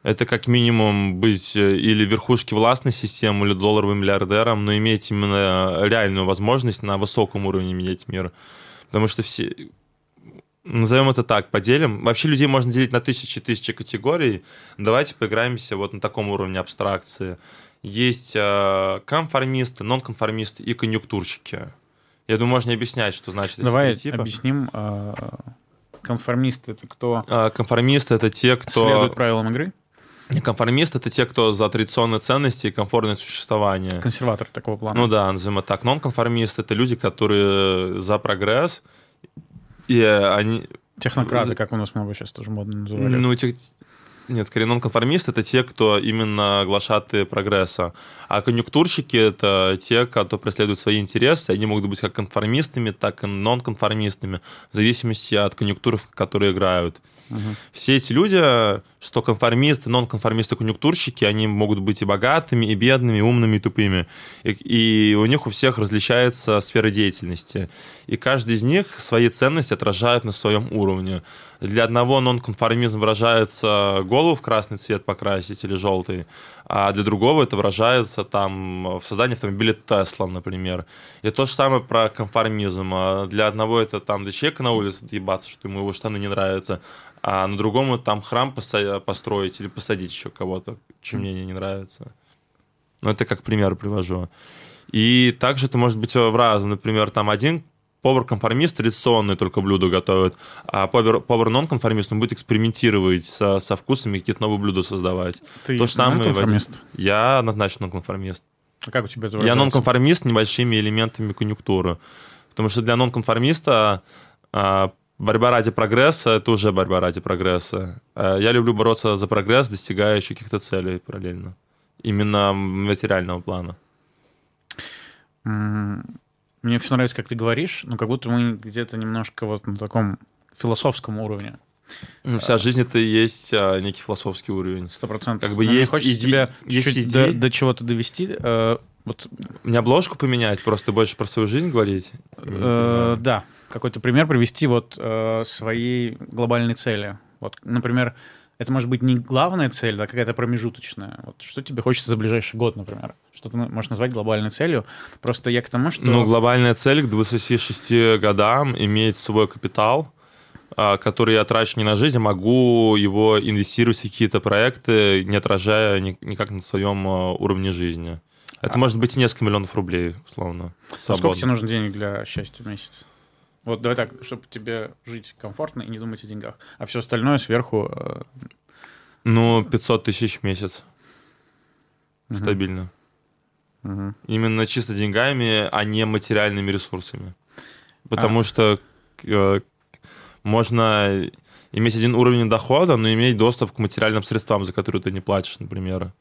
Это как минимум быть э, или верхушке властной системы, или долларовым миллиардером, но иметь именно реальную возможность на высоком уровне менять мир. Потому что все, назовем это так, поделим. Вообще людей можно делить на тысячи-тысячи категорий. Давайте поиграемся вот на таком уровне абстракции. Есть э, конформисты, нонконформисты и конъюнктурщики. Я думаю, можно объяснять, что значит Давай эти типы. объясним. Э, конформисты — это кто Э, конформисты — это те, кто... следует правилам игры? Конформисты — это те, кто за традиционные ценности и комфортное существование. Консерватор такого плана. Ну да, назовем это так. Нонконформисты — это люди, которые за прогресс, и они... Технократы, как у нас много сейчас тоже модно называли. Ну, тех... Нет, скорее, нонконформисты — это те, кто именно глашаты прогресса. А конъюнктурщики — это те, кто преследуют свои интересы. Они могут быть как конформистами, так и нонконформистами, в зависимости от конъюнктур, в которые играют. Мгм. Все эти люди, что конформисты, нонконформисты, конъюнктурщики, они могут быть и богатыми, и бедными, и умными, и тупыми. И, и у них у всех различается сфера деятельности. И каждый из них свои ценности отражает на своем уровне. Для одного нонконформизм выражается голову в красный цвет покрасить или желтый, а для другого это выражается там в создании автомобиля Тесла, например. И то же самое про конформизм. А Для одного это там до человека на улице ебаться, что ему его штаны не нравятся, а на другому там храм построить или посадить еще кого-то, чем мне не нравится. Ну, это как пример привожу. И также это может быть в разном. Например, там один повар-конформист традиционные только блюда готовит, а повар, повар-нон-конформист он будет экспериментировать со, со вкусами какие-то новые блюда создавать. Ты то же самое в нонконформист? Я однозначно нон-конформист. А как у тебя это Я нонконформист с небольшими элементами конъюнктуры. Потому что для нонконформиста а, борьба ради прогресса — это уже борьба ради прогресса. А Я люблю бороться за прогресс, достигая еще каких-то целей параллельно. Именно материального плана. Мне все нравится, как ты говоришь, но как будто мы где-то немножко вот на таком философском уровне. Ну, Вся жизнь — это и есть а, некий философский уровень. Сто процентов. Как бы Но мне есть хочется иде- тебя есть чуть идеи. до, до чего-то довести. Э, вот, Не обложку поменять, просто больше про свою жизнь говорить? э, да, какой-то пример привести вот э, своей глобальной цели. Вот, например, это может быть не главная цель, а какая-то промежуточная. Вот что тебе хочется за ближайший год, например? Что ты можешь назвать глобальной целью? Просто я к тому, что... Ну, глобальная цель к 26 годам иметь свой капитал, а, который я трачу не на жизнь, а могу его инвестировать в какие-то проекты, не отражая ни- никак на своем а, уровне жизни. Это А- может быть и несколько миллионов рублей, условно. А сколько тебе нужно денег для счастья в месяц? Вот давай так, чтобы тебе жить комфортно и не думать о деньгах. А все остальное сверху... э, Ну, 500 тысяч в месяц. мгм, Стабильно. мгм. Именно чисто деньгами, а не материальными ресурсами. Потому что э, можно иметь один уровень дохода, но иметь доступ к материальным средствам, за которые ты не платишь, например.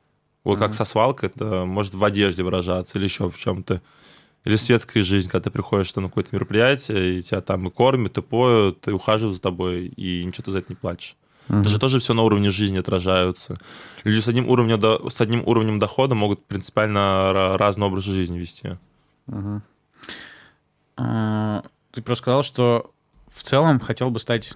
Вот как Мгм. со свалкой, это может в одежде выражаться или еще в чем-то. Или светская жизнь, когда ты приходишь на какое-то мероприятие, и тебя там и кормят, и поют, и ухаживают за тобой, и ничего ты за это не платишь. Мгм. Это же тоже все на уровне жизни отражаются. Люди с одним уровнем, до- с одним уровнем дохода могут принципиально ра- разный образ жизни вести. А, Ты просто сказал, что в целом хотел бы стать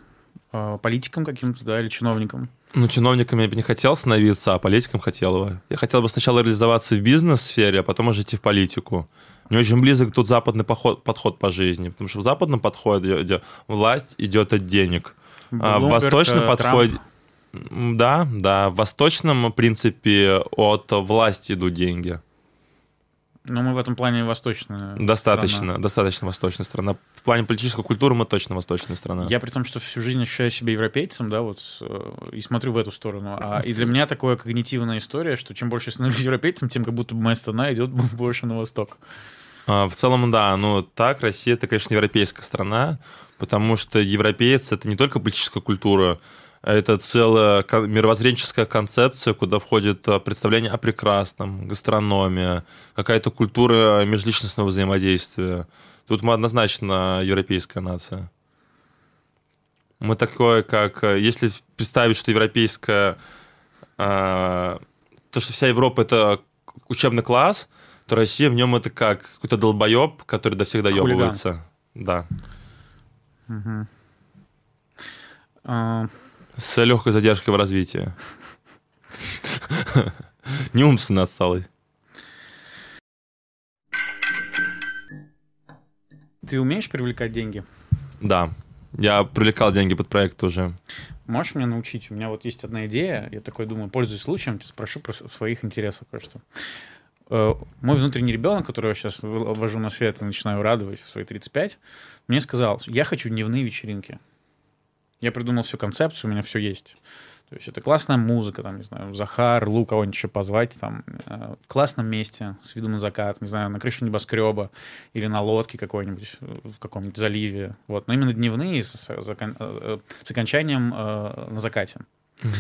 а, политиком каким-то, да, или чиновником. Ну, чиновником я бы не хотел становиться, а политиком хотел бы. Я хотел бы сначала реализоваться в бизнес-сфере, а потом уже идти в политику. Мне очень близок тут западный поход, подход по жизни, потому что в западном подходе где власть идет от денег. А в Блумберг, восточном э, подходе... Трамп. Да, да, в восточном принципе от власти идут деньги. Ну, мы в этом плане восточная Достаточно, страна. достаточно восточная страна. В плане политической культуры мы точно восточная страна. Я при том, что всю жизнь ощущаю себя европейцем, да, вот, э, и смотрю в эту сторону. А, и для меня такая когнитивная история, что чем больше я становлюсь европейцем, тем как будто бы моя страна идет больше на восток. А, В целом, да, ну так, Россия это, конечно, европейская страна, потому что европеец это не только политическая культура, а это целая мировоззренческая концепция, куда входит а, представление о прекрасном, гастрономия, какая-то культура межличностного взаимодействия. Тут мы однозначно европейская нация. Мы такое, как... э, Если представить, что европейская... а, То, что вся Европа — это учебный класс, то Россия в нем это как какой-то долбоеб, который до всех доебывается. Да. А, С легкой задержкой в развитии. Не умственно отсталый. Ты умеешь привлекать деньги? Да. Я привлекал деньги под проект уже. Можешь меня научить? У меня вот есть одна идея. Я такой думаю, пользуясь случаем, спрошу про своих интересах кое-что. Э, мой внутренний ребенок, которого я сейчас ввожу на свет и начинаю радовать в свои 35, мне сказал, я хочу дневные вечеринки. Я придумал всю концепцию, у меня все есть. То есть это классная музыка, там, не знаю, Захар, Лу, кого-нибудь еще позвать, там, э, в классном месте, с видом на закат, не знаю, на крыше небоскреба или на лодке какой-нибудь, в каком-нибудь заливе. Вот. Но именно дневные с, с, э, с окончанием э, на закате. Угу.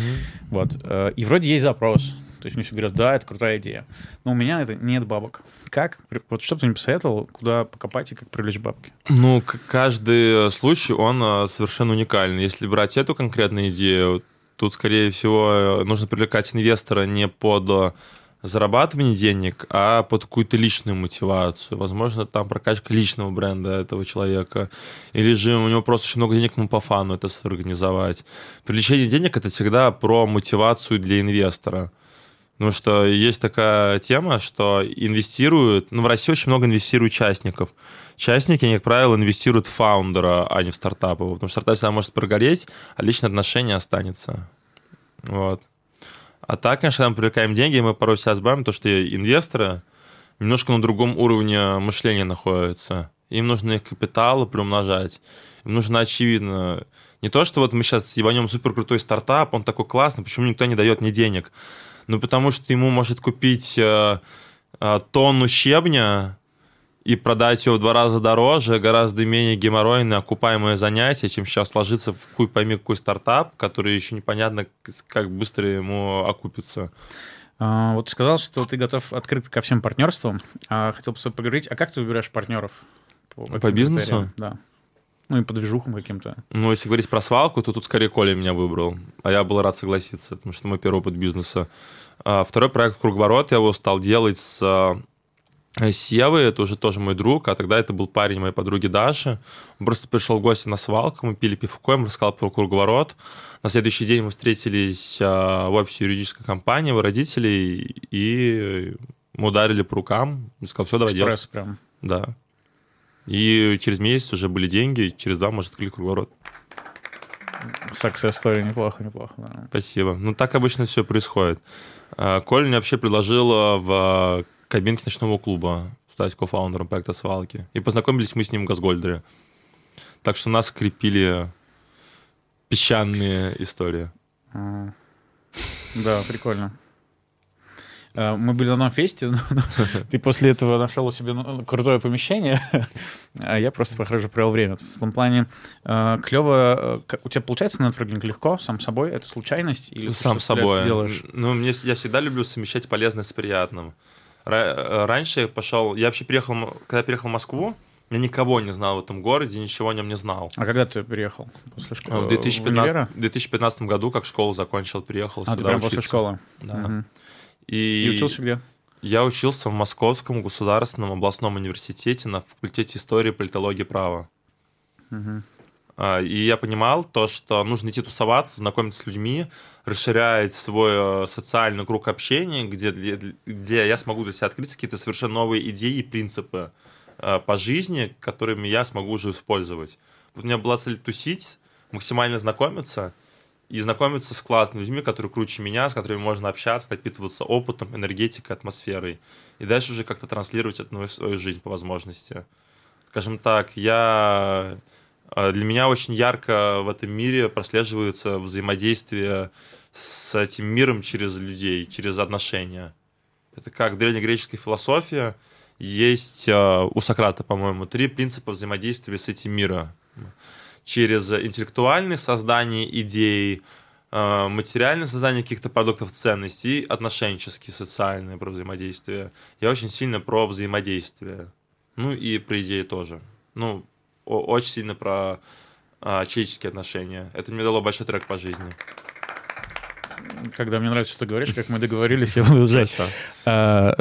Вот. И вроде есть запрос. То есть мне все говорят, да, это крутая идея. Но у меня это нет бабок. Как? Вот что бы ты мне посоветовал, куда покопать и как привлечь бабки? Ну, каждый случай, он совершенно уникальный. Если брать эту конкретную идею, Тут, скорее всего, нужно привлекать инвестора не под зарабатывание денег, а под какую-то личную мотивацию. Возможно, там прокачка личного бренда этого человека. Или же у него просто очень много денег, ну, по фану это сорганизовать. Привлечение денег — это всегда про мотивацию для инвестора. Потому что есть такая тема, что инвестируют... Ну, в России очень много инвестируют участников. Частники, они, как правило, инвестируют в фаундера, а не в стартапы. Потому что стартап всегда может прогореть, а личное отношение останется. Вот. А так, конечно, мы привлекаем деньги, мы порой себя сбавим, то, что инвесторы немножко на другом уровне мышления находятся. Им нужно их капиталы приумножать. Им нужно, очевидно, не то, что вот мы сейчас ебанем супер крутой стартап, он такой классный, почему никто не дает мне денег? Ну, потому что ему может купить э, э, тонну щебня и продать его в два раза дороже, гораздо менее геморройное, окупаемое занятие, чем сейчас ложиться в хуй пойми какой стартап, который еще непонятно, как быстро ему окупится. А, вот ты сказал, что ты готов открыт ко всем партнерствам. А хотел бы поговорить, а как ты выбираешь партнеров? По, по бизнесу? Да. Ну и по движухам каким-то. Ну, если говорить про свалку, то тут скорее Коля меня выбрал. А я был рад согласиться, потому что мой первый опыт бизнеса. А второй проект «Круговорот» я его стал делать с э, Севы, это уже тоже мой друг, а тогда это был парень моей подруги Даши. Он просто пришел в гости на свалку, мы пили пивко, ему рассказал про круговорот. На следующий день мы встретились а, в офисе юридической компании, у родителей, и мы ударили по рукам. Я сказал, все, давай Экспресс делать. прям. Да. И через месяц уже были деньги, через два, может, открыли круговорот. Success story, неплохо, неплохо. Да. Спасибо. Ну, так обычно все происходит. А, Коля мне вообще предложил в кабинке ночного клуба стать кофаундером проекта «Свалки». И познакомились мы с ним в Газгольдере. Так что нас скрепили песчаные истории. А, да, прикольно. Э, мы были на одном фесте, ты после этого нашел у себя ну, крутое помещение, а я просто хорошо провел время. В том плане э, клево, э, у тебя получается нетворкинг легко, сам собой, это случайность? Или сам собой. делаешь? Ну, мне, я всегда люблю совмещать полезное с приятным. Раньше я пошел, я вообще приехал, когда переехал в Москву, я никого не знал в этом городе, ничего о нем не знал. А когда ты приехал? После школы? В 2015, в 2015 году, как школу закончил, приехал а, сюда ты прям учиться. после школы? Да. Угу. И, и учился где? Я учился в Московском государственном областном университете на факультете истории, политологии, права. Угу. И я понимал то, что нужно идти тусоваться, знакомиться с людьми, расширять свой э, социальный круг общения, где, где я смогу для себя открыть какие-то совершенно новые идеи и принципы э, по жизни, которыми я смогу уже использовать. Вот у меня была цель тусить, максимально знакомиться – и знакомиться с классными людьми, которые круче меня, с которыми можно общаться, напитываться опытом, энергетикой, атмосферой. И дальше уже как-то транслировать эту свою жизнь по возможности. Скажем так, я... А, для меня очень ярко в этом мире прослеживается взаимодействие с этим миром через людей, через отношения. Это как древнегреческая философия. Есть а, у Сократа, по-моему, три принципа взаимодействия с этим миром через интеллектуальное создание идей, э, материальное создание каких-то продуктов ценностей отношенческие, социальные про взаимодействие. Я очень сильно про взаимодействие. Ну и про идеи тоже. Ну, очень сильно про а, человеческие отношения. Это мне дало большой трек по жизни. Когда мне нравится, что ты говоришь, как мы договорились, я буду жать. А,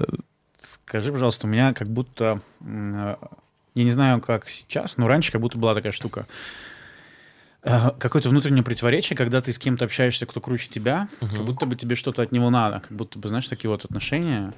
скажи, пожалуйста, у меня как будто... Я не знаю, как сейчас, но раньше как будто была такая штука какое-то внутреннее противоречие, когда ты с кем-то общаешься, кто круче тебя, Мгм. как будто бы тебе что-то от него надо, как будто бы, знаешь, такие вот отношения.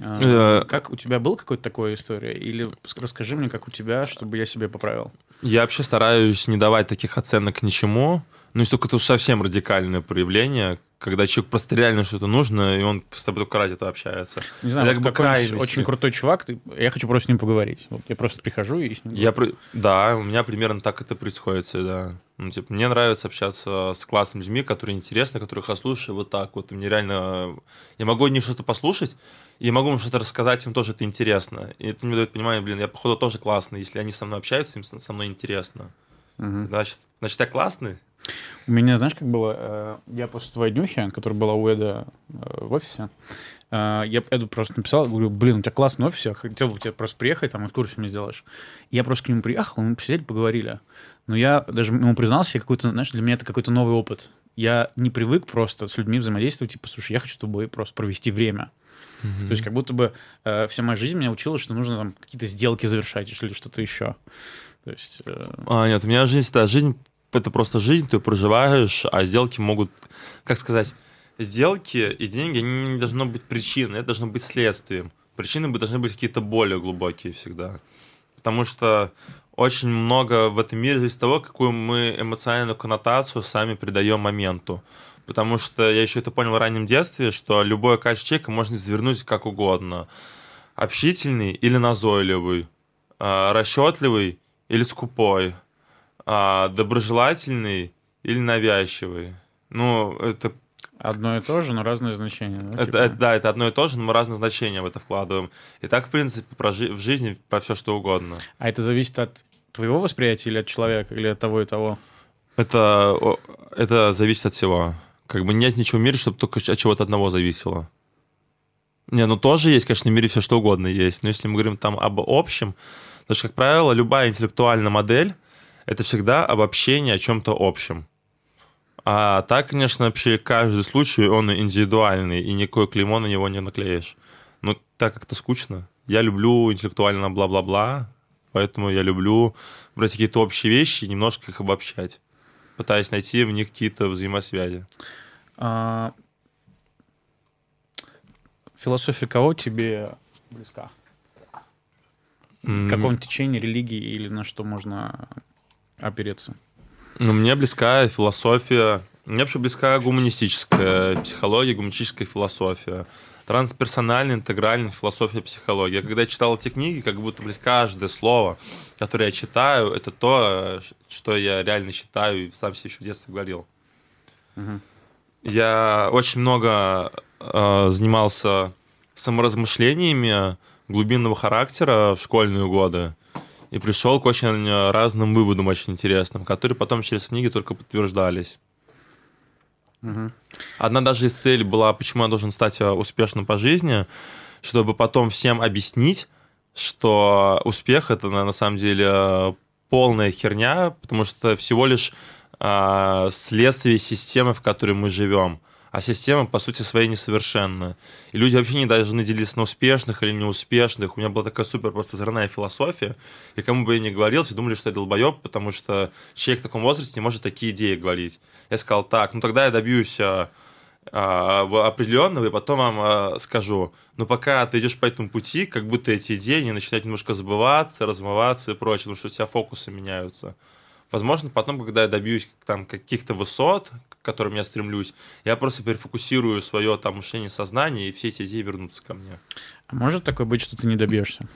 Э, Э, Как у тебя был какой-то такой история? Или ск- расскажи мне, как у тебя, чтобы я себе поправил. Я вообще стараюсь не давать таких оценок ничему. Ну, если только это уж совсем радикальное проявление, когда человек просто реально что-то нужно, и он с тобой только ради этого общается. Не знаю, Это вот как бы какой-нибудь крайности. очень крутой чувак, ты- я хочу просто с ним поговорить. Вот я просто прихожу и с ним Я, про- да, у меня примерно так это происходит всегда. Ну, типа, мне нравится общаться с классными людьми, которые интересны, которых я слушаю вот так вот. И мне реально... Я могу них что-то послушать, и могу им что-то рассказать, им тоже это интересно. И это мне дает понимание, блин, я, походу, тоже классный. Если они со мной общаются, им со мной интересно. Мгм. Значит, значит, я классный? У меня, знаешь, как было? Э, Я после твоей днюхи, которая была у Эда э, в офисе, я Эду просто написал, говорю, блин, у тебя классный офис, я хотел бы к тебе просто приехать, там, экскурсию мне сделаешь. И я просто к нему приехал, мы посидели, поговорили. Но я даже ему признался, я какой-то, знаешь, для меня это какой-то новый опыт. Я не привык просто с людьми взаимодействовать, типа, слушай, я хочу с тобой просто провести время. То есть как будто бы э, вся моя жизнь меня учила, что нужно там какие-то сделки завершать или что-то еще. То есть... э, А, нет, у меня жизнь, да, жизнь это просто жизнь, ты проживаешь, а сделки могут, как сказать, сделки и деньги, они не должно быть причиной, это должно быть следствием. Причины должны быть какие-то более глубокие всегда. Потому что очень много в этом мире зависит от того, какую мы эмоциональную коннотацию сами придаем моменту. Потому что я еще это понял в раннем детстве, что любое качество человека можно извернуть как угодно. Общительный или назойливый, а, расчетливый или скупой, а, доброжелательный или навязчивый. Ну, это, Одно и то же, но разные значения. да, это- типа? это- да, это одно и то же, но мы разные значения в это вкладываем. И так, в принципе, про жи- в жизни про все что угодно. А это зависит от твоего восприятия или от человека, или от того и того? Это, это зависит от всего. Как бы нет ничего в мире, чтобы только от чего-то одного зависело. Не, ну тоже есть, конечно, в мире все что угодно есть. Но если мы говорим там об общем, потому что, как правило, любая интеллектуальная модель это всегда обобщение о чем-то общем. А так, конечно, вообще каждый случай, он индивидуальный, и никакое клеймо на него не наклеишь. Ну, так как-то скучно. Я люблю интеллектуально бла-бла-бла, поэтому я люблю брать какие-то общие вещи и немножко их обобщать, пытаясь найти в них какие-то взаимосвязи. А, Философия кого тебе близка? М, Какого течения, религии или на что можно опереться? Ну, мне близка философия, мне вообще близка гуманистическая психология, гуманистическая философия. Трансперсональная, интегральная философия психологии. Я когда читал эти книги, как будто, блядь, каждое слово, которое я читаю, это то, что я реально считаю и сам себе еще в детстве говорил. Мгм. Я очень много э, занимался саморазмышлениями глубинного характера в школьные годы и пришел к очень э, разным выводам очень интересным, которые потом через книги только подтверждались. Мгм. Одна даже из целей была, почему я должен стать э, успешным по жизни, чтобы потом всем объяснить, что успех это на, на самом деле э, полная херня, потому что всего лишь а, следствие системы, в которой мы живем. А система, по сути, своей несовершенна. И люди вообще не должны делиться на успешных или неуспешных. У меня была такая супер просто озорная философия. И кому бы я ни говорил, все думали, что я долбоеб, потому что человек в таком возрасте не может такие идеи говорить. Я сказал, так, ну тогда я добьюсь а, а, определенного, и потом вам а, скажу. Но пока ты идешь по этому пути, как будто эти идеи не начинают немножко забываться, размываться и прочее, потому что у тебя фокусы меняются. Возможно, потом, когда я добьюсь там каких-то высот, к которым я стремлюсь, я просто перефокусирую свое там мышление сознания, и все эти идеи вернутся ко мне. А может такое быть, что ты не добьешься?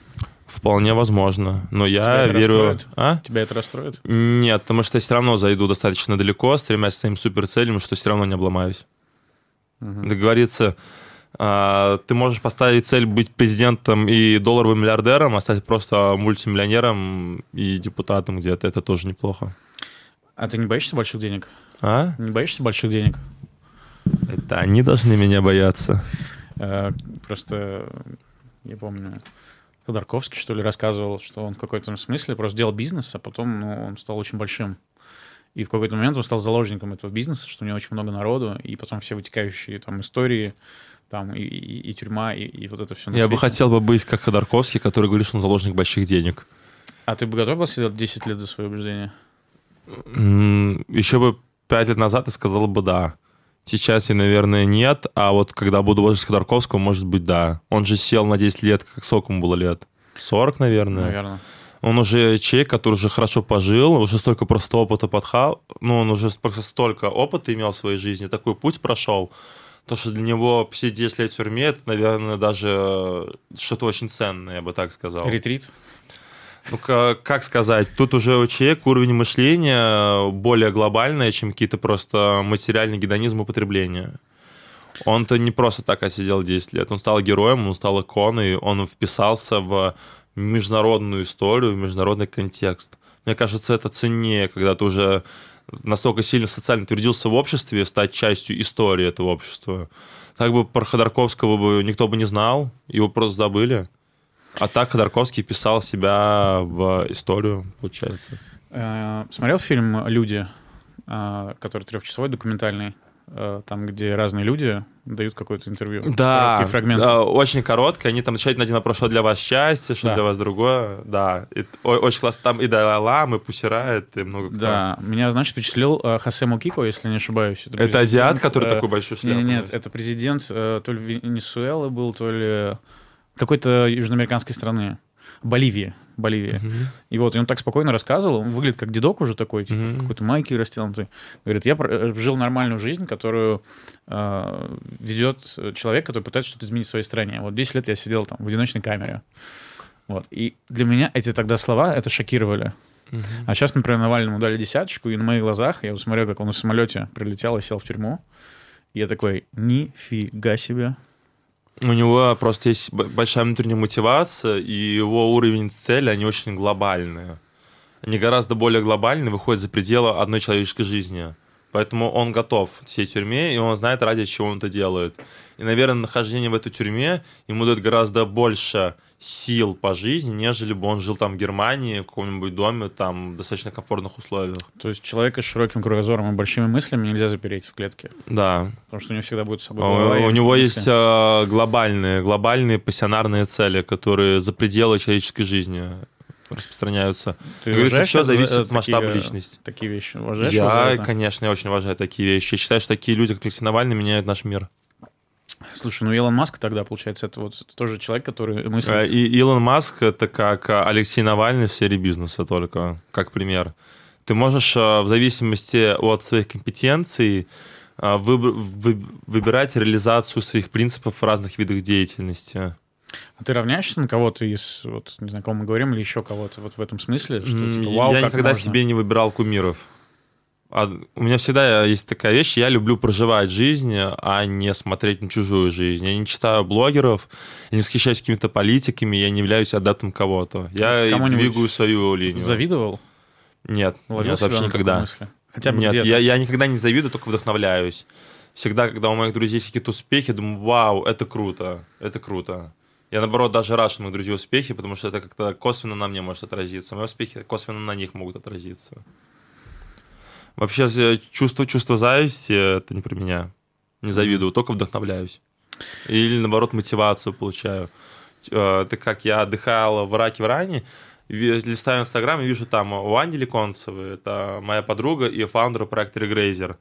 Вполне возможно. Но я Тебя это верю... расстроит? А? Тебя это расстроит? Нет, потому что я все равно зайду достаточно далеко, стремясь к своим суперцелям, что все равно не обломаюсь. Мгм. Договориться, а, ты можешь поставить цель быть президентом и долларовым миллиардером, а стать просто мультимиллионером и депутатом где-то. Это тоже неплохо. А ты не боишься больших денег? А? Не боишься больших денег? Это они должны меня бояться. Э, Просто я помню, Ходорковский, что ли, рассказывал, что он в какой-то смысле просто делал бизнес, а потом ну, он стал очень большим. И в какой-то момент он стал заложником этого бизнеса, что у него очень много народу, и потом все вытекающие там истории, там и, и- и тюрьма, и, и вот это все. Я бы хотел бы быть как Ходорковский, который говорит, что он заложник больших денег. А ты бы готов был сидеть 10 лет за свое убеждение? Еще бы пять лет назад я сказал бы да. Сейчас я, наверное, нет, а вот когда буду возраст Ходорковского, может быть, да. Он же сел на 10 лет, как сколько ему было лет? 40, наверное. Наверное. Он уже человек, который уже хорошо пожил, уже столько просто опыта подхал, ну, он уже просто столько опыта имел в своей жизни, такой путь прошел, то, что для него все 10 лет в тюрьме, это, наверное, даже что-то очень ценное, я бы так сказал. Ретрит? Ну, как, сказать, тут уже у человека уровень мышления более глобальный, чем какие-то просто материальный гедонизм употребления. Он-то не просто так отсидел 10 лет, он стал героем, он стал иконой, он вписался в международную историю, в международный контекст. Мне кажется, это ценнее, когда ты уже настолько сильно социально твердился в обществе, стать частью истории этого общества. Так бы про Ходорковского бы никто бы не знал, его просто забыли. А так Ходорковский писал себя в историю, получается. Э, смотрел фильм «Люди», э, который трехчасовой, документальный? Э, там, где разные люди дают какое-то интервью. Да, фрагменты. очень короткое. Они там отвечают на один вопрос, что для вас счастье, что да. для вас другое. Да, и, очень классно. Там и Далай Лам, и Пусирает, и много кто. Да, меня, значит, впечатлил Хосе Мукико, если не ошибаюсь. Это, это азиат, который э, такой большой шляп? Нет, нет, это президент то ли Венесуэлы был, то ли какой-то южноамериканской страны. Боливии. Боливия. Uh-huh. И вот, и он так спокойно рассказывал, он выглядит как дедок уже такой, типа, uh-huh. в какой-то майке растянутый. Говорит, я э, жил нормальную жизнь, которую э, ведет человек, который пытается что-то изменить в своей стране. Вот 10 лет я сидел там в одиночной камере. Вот. И для меня эти тогда слова это шокировали. Uh-huh. А сейчас, например, Навальному дали десяточку, и на моих глазах я смотрел, как он в самолете прилетел и сел в тюрьму. И я такой, нифига себе. У него просто есть большая внутренняя мотивация, и его уровень цели, они очень глобальные. Они гораздо более глобальные, выходят за пределы одной человеческой жизни. Поэтому он готов к всей тюрьме, и он знает, ради чего он это делает. И, наверное, нахождение в этой тюрьме ему дает гораздо больше сил по жизни, нежели бы он жил там в Германии, в каком-нибудь доме, там, в достаточно комфортных условиях. То есть человека с широким кругозором и большими мыслями нельзя запереть в клетке? Да. Потому что у него всегда будет с собой голова У, у него мысли. есть э, глобальные, глобальные пассионарные цели, которые за пределы человеческой жизни распространяются. Ты говорится, все зависит от масштаба личности. Такие вещи уважаешь? Я, конечно, я очень уважаю такие вещи. Я считаю, что такие люди, как Алексей Навальный, меняют наш мир. Слушай, ну Илон Маск тогда, получается, это вот тоже человек, который мыслит... Э, и Илон Маск — это как Алексей Навальный в сфере бизнеса только, как пример. Ты можешь э, в зависимости от своих компетенций э, выбирать реализацию своих принципов в разных видах деятельности. А ты равняешься на кого-то из, вот, не знаю, кого мы говорим, или еще кого-то вот в этом смысле? Что, типа, вау, Я никогда можно? себе не выбирал кумиров. А у меня всегда есть такая вещь, я люблю проживать жизнь, а не смотреть на чужую жизнь. Я не читаю блогеров, я не восхищаюсь какими-то политиками, я не являюсь адаптом кого-то. Я двигаю свою линию. Завидовал? Нет, Ловил нет вообще никогда. Хотя бы нет, я, я никогда не завидую, только вдохновляюсь. Всегда, когда у моих друзей есть какие-то успехи, думаю, вау, это круто, это круто. Я, наоборот, даже рад, что у моих друзей успехи, потому что это как-то косвенно на мне может отразиться. Мои успехи косвенно на них могут отразиться. Вообще э, чувство, чувство зависти — это не про меня. Не завидую, только вдохновляюсь. Или, наоборот, мотивацию получаю. Э, это как я отдыхал в Ираке в Иране, листаю Инстаграм и вижу там у Анди Ликонцевой, это моя подруга и фаундер проекта Regrazer.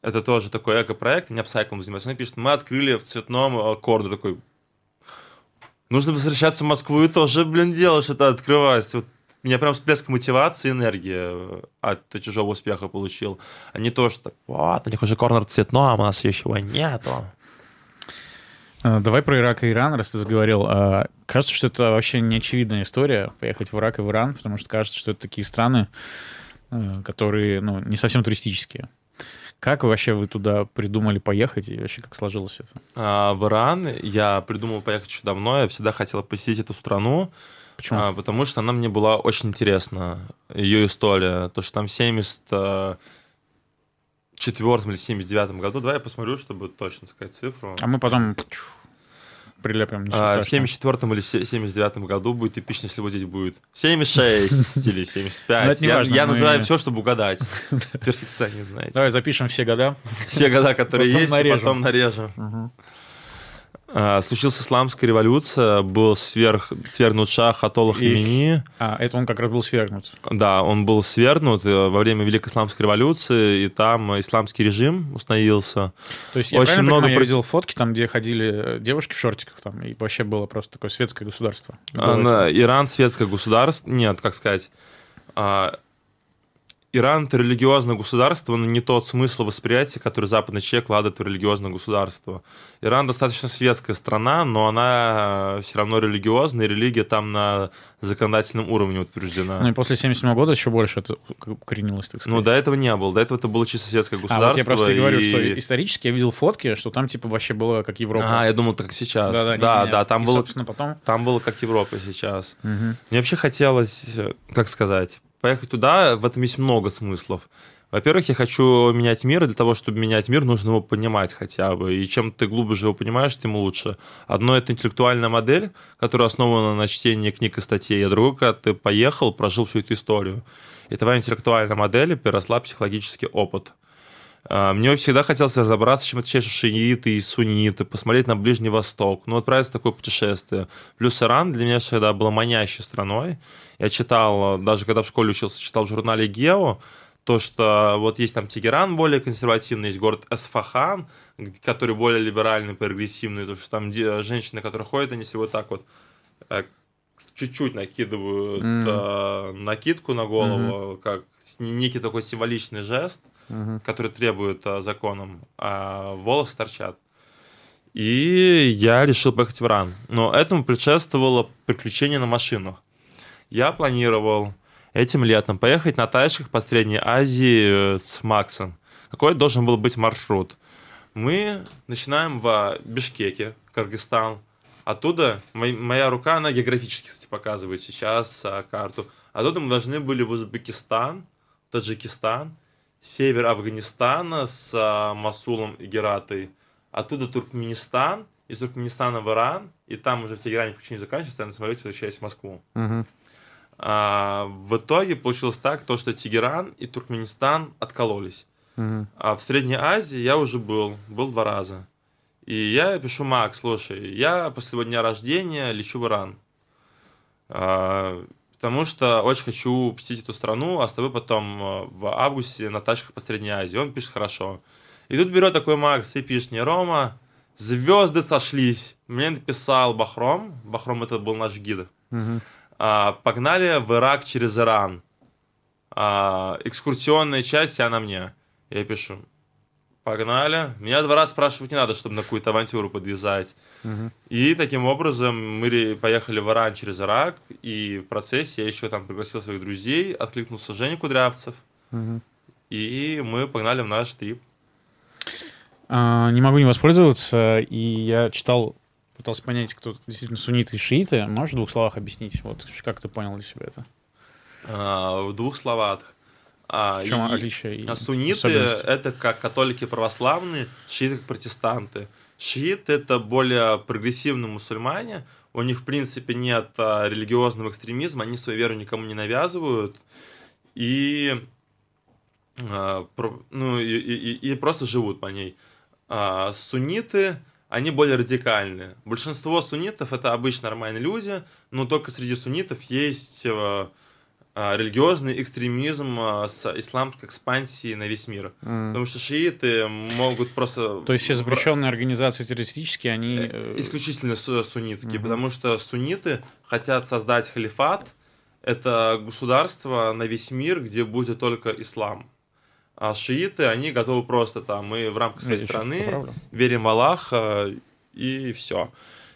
Это тоже такой эко-проект, они апсайклом занимаются. Она пишет, мы открыли в цветном э, корне такой, нужно возвращаться в Москву и тоже, блин, делать что-то открывать. Вот меня прям всплеск мотивации, энергии от чужого успеха получил. А не то, что вот, у них уже корнер цветной, а у нас еще нету. А, давай про Ирак и Иран, раз ты заговорил. А, кажется, что это вообще неочевидная история, поехать в Ирак и в Иран, потому что кажется, что это такие страны, а, которые ну, не совсем туристические. Как вообще вы туда придумали поехать и вообще как сложилось это? А, в Иран я придумал поехать еще давно. Я всегда хотел посетить эту страну. Почему? А, потому что она мне была очень интересна, ее история. То, что там в 74 или 79 году, давай я посмотрю, чтобы точно сказать цифру. А мы потом прилепим. А, в 74 или 79 году будет эпично, если вот здесь будет 76 или 75. Я, важно, я мы... называю все, чтобы угадать. Перфекционизм, знаете. Давай запишем все года. Все года, которые есть, и потом нарежем. Случилась исламская революция, был сверх, свергнут шах Атолла Хамини. А, это он как раз был свергнут. Да, он был свергнут э, во время Великой исламской революции, и там исламский режим установился. То есть я Очень много понимаю, я видел фотки, там, где ходили девушки в шортиках, там, и вообще было просто такое светское государство. А, Иран светское государство, нет, как сказать, а, Иран — это религиозное государство, но не тот смысл восприятия, который западный человек вкладывает в религиозное государство. Иран достаточно светская страна, но она все равно религиозная, и религия там на законодательном уровне утверждена. Ну и после 77 года еще больше это укоренилось, так сказать. Ну, до этого не было. До этого это было чисто светское государство. А вот я просто и... говорю, что исторически я видел фотки, что там типа вообще было как Европа. А, я думал, так сейчас. Да, да, да, да там, и, было, потом... там было как Европа сейчас. Угу. Мне вообще хотелось, как сказать поехать туда, в этом есть много смыслов. Во-первых, я хочу менять мир, и для того, чтобы менять мир, нужно его понимать хотя бы. И чем ты глубже его понимаешь, тем лучше. Одно — это интеллектуальная модель, которая основана на чтении книг и статей, а другое, когда ты поехал, прожил всю эту историю. И твоя интеллектуальная модель переросла психологический опыт. А, мне всегда хотелось разобраться, чем отличаются шииты и сунниты, посмотреть на Ближний Восток, ну, отправиться в такое путешествие. Плюс Иран для меня всегда был манящей страной. Я читал, даже когда в школе учился, читал в журнале «Гео», то, что вот есть там Тегеран более консервативный, есть город Эсфахан, который более либеральный, прогрессивный, то, что там женщины, которые ходят, они вот так вот э, чуть-чуть накидывают mm. накидку на голову, mm-hmm. как некий такой символичный жест угу. который требует а, законом, а волосы торчат. И я решил поехать в Иран. Но этому предшествовало приключение на машинах. Я планировал этим летом поехать на тачках по Средней Азии э, с Максом. Какой должен был быть маршрут? Мы начинаем в Бишкеке, Кыргызстан. Оттуда моя рука, она географически, кстати, показывает сейчас а, карту. Оттуда мы должны были в Узбекистан, Таджикистан, север Афганистана с а, Масулом и Гератой, оттуда Туркменистан, из Туркменистана в Иран, и там уже в Тегеране почти не заканчивается, я на самолете возвращаюсь в Москву. Угу. А, в итоге получилось так, то, что Тегеран и Туркменистан откололись. Угу. А в Средней Азии я уже был, был два раза. И я пишу, Макс, слушай, я после дня рождения лечу в Иран. А, потому что очень хочу посетить эту страну, а с тобой потом э, в августе на тачках по Средней Азии. Он пишет хорошо. И тут берет такой Макс и пишет мне, Рома, звезды сошлись. Мне написал Бахром, Бахром это был наш гид. Угу. А, погнали в Ирак через Иран. А, экскурсионная часть, вся на мне. Я пишу, погнали. Меня два раза спрашивать не надо, чтобы на какую-то авантюру подвязать. И таким образом мы поехали в Иран через Ирак, и в процессе я еще там пригласил своих друзей, откликнулся Женя Кудрявцев, и мы погнали в наш трип. А, не могу не воспользоваться, и я читал, пытался понять, кто действительно сунниты и шииты. Можешь в двух словах объяснить, вот как ты понял для себя это? А, в двух словах. А, в чем и, отличие? А сунниты — это как католики православные, шииты — протестанты. Шиит — это более прогрессивные мусульмане, у них, в принципе, нет а, религиозного экстремизма, они свою веру никому не навязывают, и, а, ну, и, и, и просто живут по ней. А, сунниты, они более радикальные. Большинство суннитов — это обычно нормальные люди, но только среди суннитов есть а, религиозный экстремизм а, с исламской экспансией на весь мир. Mm. Потому что шииты могут просто... То есть все запрещенные организации террористические, они... Э, э, исключительно суннитские, mm-hmm. потому что сунниты хотят создать халифат, это государство на весь мир, где будет только ислам. А шииты, они готовы просто там, мы в рамках своей Я страны верим в Аллаха и все.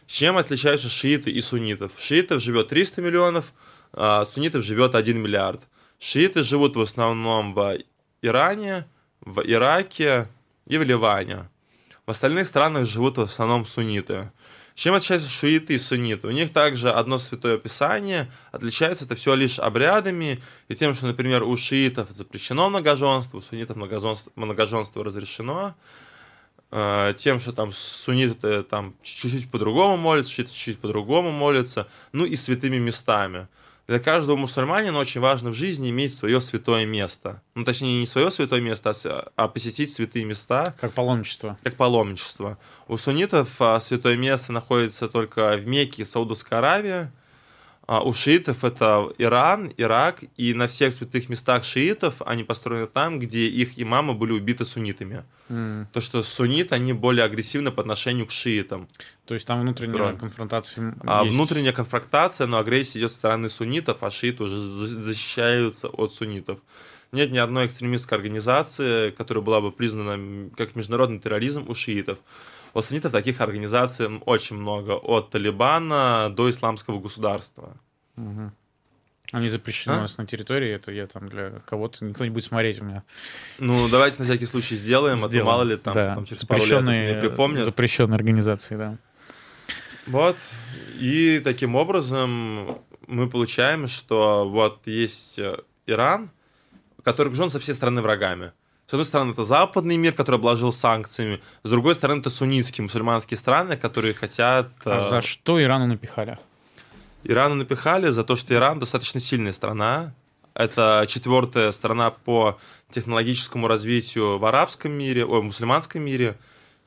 Чем отличаются шииты и суннитов? Шиитов живет 300 миллионов, а, суннитов живет 1 миллиард. Шииты живут в основном в Иране, в Ираке и в Ливане. В остальных странах живут в основном сунниты. Чем отличаются шииты и сунниты? У них также одно святое писание, отличается это все лишь обрядами и тем, что, например, у шиитов запрещено многоженство, у суннитов многоженство, многоженство разрешено, а, тем, что там сунниты там чуть-чуть по-другому молятся, шииты чуть-чуть по-другому молятся, ну и святыми местами. Для каждого мусульманина очень важно в жизни иметь свое святое место. Ну, точнее, не свое святое место, а, а посетить святые места. Как паломничество. Как паломничество. У суннитов а, святое место находится только в Мекке и Саудовской Аравии. А у шиитов это Иран, Ирак, и на всех святых местах шиитов они построены там, где их имамы были убиты суннитами. Mm. То, что сунниты, они более агрессивны по отношению к шиитам. То есть там внутренняя Кроме. конфронтация а есть. Внутренняя конфронтация, но агрессия идет со стороны суннитов, а шииты уже защищаются от суннитов. Нет ни одной экстремистской организации, которая была бы признана как международный терроризм у шиитов. У суннитов таких организаций очень много, от Талибана до исламского государства. Угу. Они запрещены а? у нас на территории, это я там для кого-то, никто не будет смотреть у меня. Ну, давайте на всякий случай сделаем, сделаем. а то мало ли там, да. там через пару лет не припомнят. Запрещенные организации, да. Вот, и таким образом мы получаем, что вот есть Иран, который окружен со всей стороны врагами. С одной стороны, это западный мир, который обложил санкциями. С другой стороны, это суннитские мусульманские страны, которые хотят... А за что Ирану напихали? Ирану напихали за то, что Иран достаточно сильная страна. Это четвертая страна по технологическому развитию в арабском мире, ой, в мусульманском мире,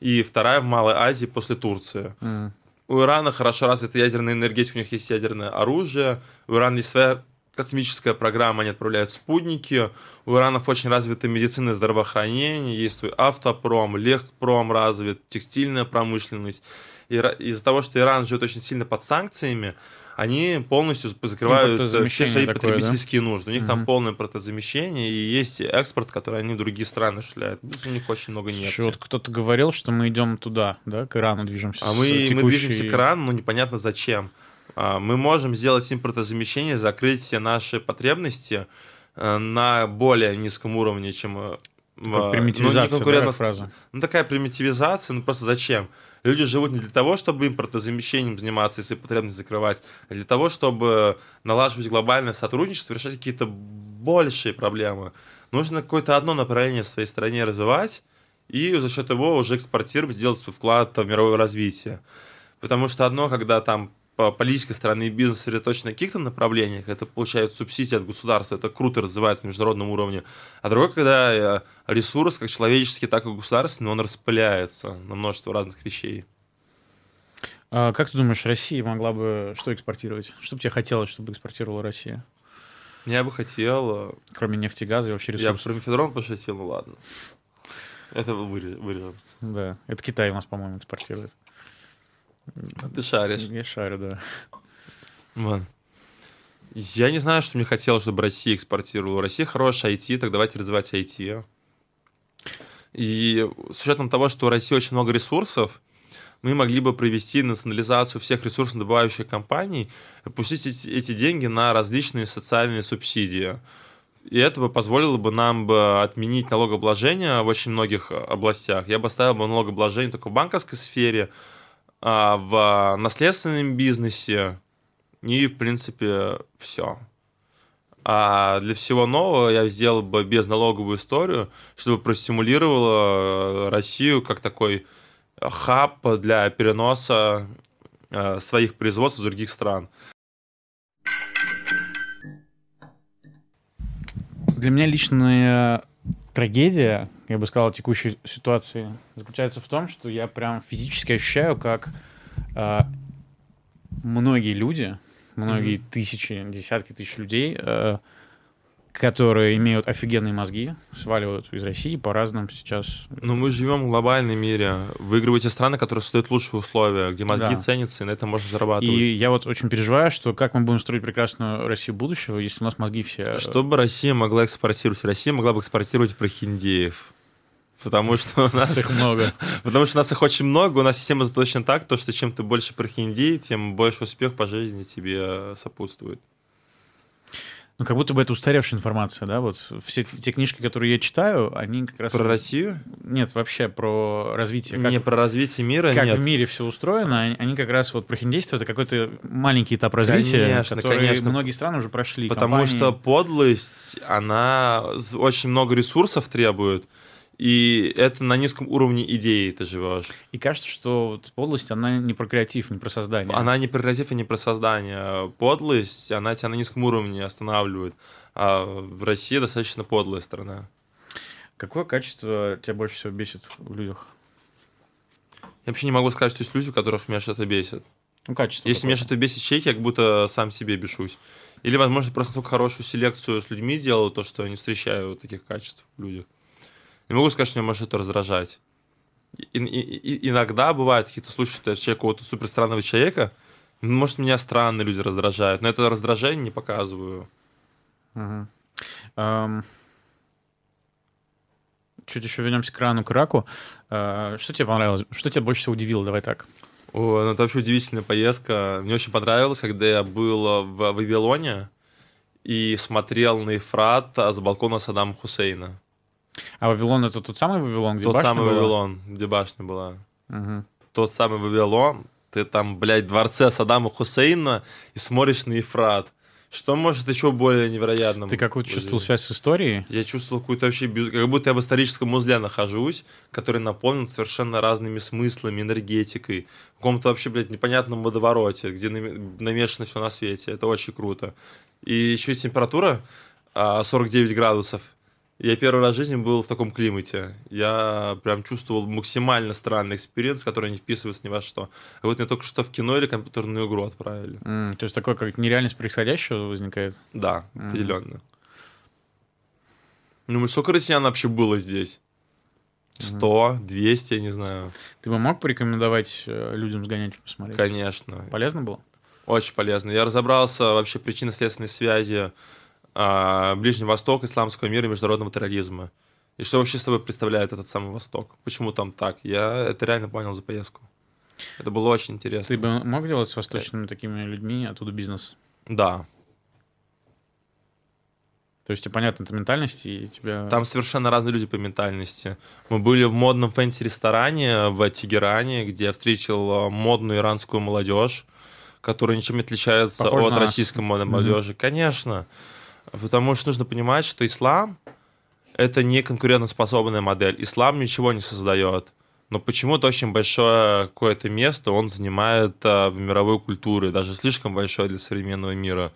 и вторая в Малой Азии после Турции. Mm. У Ирана хорошо развита ядерная энергетика, у них есть ядерное оружие, у Ирана есть своя космическая программа, они отправляют спутники. У Иранов очень развита медицина и здравоохранение, есть свой автопром, легпром развит, текстильная промышленность. И из-за того, что Иран живет очень сильно под санкциями, они полностью закрывают ну, все свои такое, потребительские да? нужды. У них угу. там полное протозамещение, и есть экспорт, который они в другие страны шляют. Плюс у них очень много нефти. Вот кто-то говорил, что мы идем туда, да, к Ирану движемся. А мы, текущей... мы движемся к Ирану, но непонятно зачем. А, мы можем сделать импортозамещение, закрыть все наши потребности э, на более низком уровне, чем... Э, ну, примитивизация, ну, да, фраза. Ну, такая примитивизация, ну, просто зачем? Люди живут не для того, чтобы импортозамещением заниматься, если потребность закрывать, а для того, чтобы налаживать глобальное сотрудничество, решать какие-то большие проблемы. Нужно какое-то одно направление в своей стране развивать, и за счет его уже экспортировать, сделать свой вклад в мировое развитие. Потому что одно, когда там по политической стороны бизнес сосредоточен на каких-то направлениях, это получает субсидии от государства, это круто развивается на международном уровне. А другой, когда э, ресурс, как человеческий, так и государственный, он распыляется на множество разных вещей. А как ты думаешь, Россия могла бы что экспортировать? Что бы тебе хотелось, чтобы экспортировала Россия? Я бы хотел... Э, Кроме нефти, газа и вообще ресурсов. Я бы про мефедрон пошутил, ну ладно. Это вырежем. Да, это Китай у нас, по-моему, экспортирует. Ты шаришь. Я шарю, да. Вон. Я не знаю, что мне хотелось, чтобы Россия экспортировала. Россия хорошая IT, так давайте развивать IT. И с учетом того, что у России очень много ресурсов, мы могли бы провести национализацию всех ресурсодобывающих компаний, пустить эти, эти деньги на различные социальные субсидии. И это бы позволило бы нам бы отменить налогообложение в очень многих областях. Я бы оставил бы налогообложение только в банковской сфере, а, в наследственном бизнесе и, в принципе, все. А для всего нового я сделал бы безналоговую историю, чтобы простимулировала Россию как такой хаб для переноса э, своих производств из других стран. Для меня личная трагедия, я бы сказал, текущей ситуации заключается в том, что я прям физически ощущаю, как э, многие люди, многие mm-hmm. тысячи, десятки тысяч людей э, которые имеют офигенные мозги, сваливают из России по разным сейчас. Но мы живем в глобальном мире. Выигрываете страны, которые создают лучшие условия, где мозги да. ценятся, и на этом можно зарабатывать. И я вот очень переживаю, что как мы будем строить прекрасную Россию будущего, если у нас мозги все... Чтобы Россия могла экспортировать? Россия могла бы экспортировать прохиндеев. Потому что у нас их много. Потому что у нас их очень много, у нас система точно так, то, что чем ты больше прохиндей, тем больше успех по жизни тебе сопутствует. Ну, как будто бы это устаревшая информация, да? Вот все те книжки, которые я читаю, они как раз... Про Россию? Нет, вообще про развитие. Как, Не про развитие мира, Как нет. в мире все устроено, они как раз вот про хиндейство — это какой-то маленький этап развития, конечно, который конечно. многие страны уже прошли. Потому компании... что подлость, она очень много ресурсов требует, И это на низком уровне идеи ты живешь. И кажется, что вот подлость, она не про креатив, не про создание. Она не про креатив и не про создание. Подлость, она тебя на низком уровне останавливает. А в России достаточно подлая страна. Какое качество тебя больше всего бесит в людях? Я вообще не могу сказать, что есть люди, у которых меня что-то бесит. Ну, качество. Если меня что-то бесит чеки, я как будто сам себе бешусь. Или, возможно, просто только хорошую селекцию с людьми делаю, то, что я не встречаю таких качеств в людях. Не могу сказать, что меня может это раздражать. И, и, и, иногда бывают какие-то случаи, что я человек какого-то супер странного человека, может, меня странные люди раздражают, но это раздражение не показываю. Угу. Um, чуть еще вернемся к рану, к раку. Uh, что тебе понравилось? Что тебя больше всего удивило? Давай так. О, ну, это вообще удивительная поездка. Мне очень понравилось, когда я был в Вавилоне и смотрел на Ефрат с балкона Саддама Хусейна. А Вавилон это тот самый Вавилон, где тот башня самый была? Вавилон, где башня была. Угу. Тот самый Вавилон. Ты там, блядь, в дворце Саддама Хусейна и смотришь на Ефрат. Что может еще более невероятным? Ты какую-то чувствовал связь с историей? Я чувствовал какую-то вообще... Как будто я в историческом узле нахожусь, который наполнен совершенно разными смыслами, энергетикой. В каком-то вообще, блядь, непонятном водовороте, где намешано все на свете. Это очень круто. И еще температура 49 а, градусов. Я первый раз в жизни был в таком климате. Я прям чувствовал максимально странный experience, который не вписывается ни во что. А вот мне только что в кино или компьютерную игру отправили. Mm, то есть такое, как нереальность происходящего возникает? Да, mm. определенно. Ну, сколько россиян вообще было здесь? 100, 200, я не знаю. Ты бы мог порекомендовать э, людям сгонять посмотреть? Конечно. Полезно было? Очень полезно. Я разобрался вообще причинно-следственной связи Ближний Восток, исламского мира и международного терроризма. И что вообще собой представляет этот самый Восток? Почему там так? Я это реально понял за поездку. Это было очень интересно. Ты бы мог делать с восточными такими людьми оттуда бизнес? Да. То есть, тебе понятно, это ментальность, и тебя... Там совершенно разные люди по ментальности. Мы были в модном фэнси-ресторане в Тегеране, где я встретил а, модную иранскую молодежь, которая ничем не отличается Похоже от российской модной mm-hmm. молодежи. Конечно. Потому что нужно понимать, что ислам — это не конкурентоспособная модель. Ислам ничего не создает. Но почему-то очень большое какое-то место он занимает а, в мировой культуре, даже слишком большое для современного мира.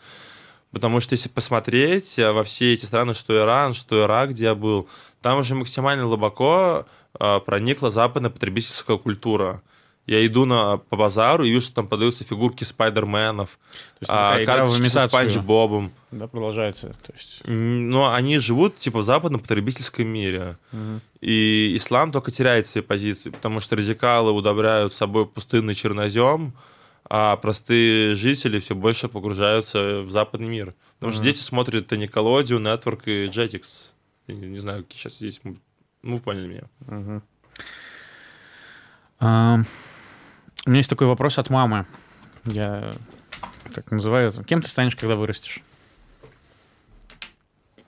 Потому что если посмотреть а, во все эти страны, что Иран, что Ирак, где я был, там уже максимально глубоко а, проникла западная потребительская культура я иду на, по базару и вижу, что там продаются фигурки спайдерменов, а, карточки с Спанч Бобом. Да, продолжается. То есть... Но они живут типа в западном потребительском мире. Угу. И ислам только теряет свои позиции, потому что радикалы удобряют собой пустынный чернозем, а простые жители все больше погружаются в западный мир. Потому угу. что дети смотрят Nickelodeon, Network и Jetix. Я не, знаю, какие сейчас здесь... Ну, поняли меня. Угу. А, у меня есть такой вопрос от мамы. Я как называю это. Кем ты станешь, когда вырастешь?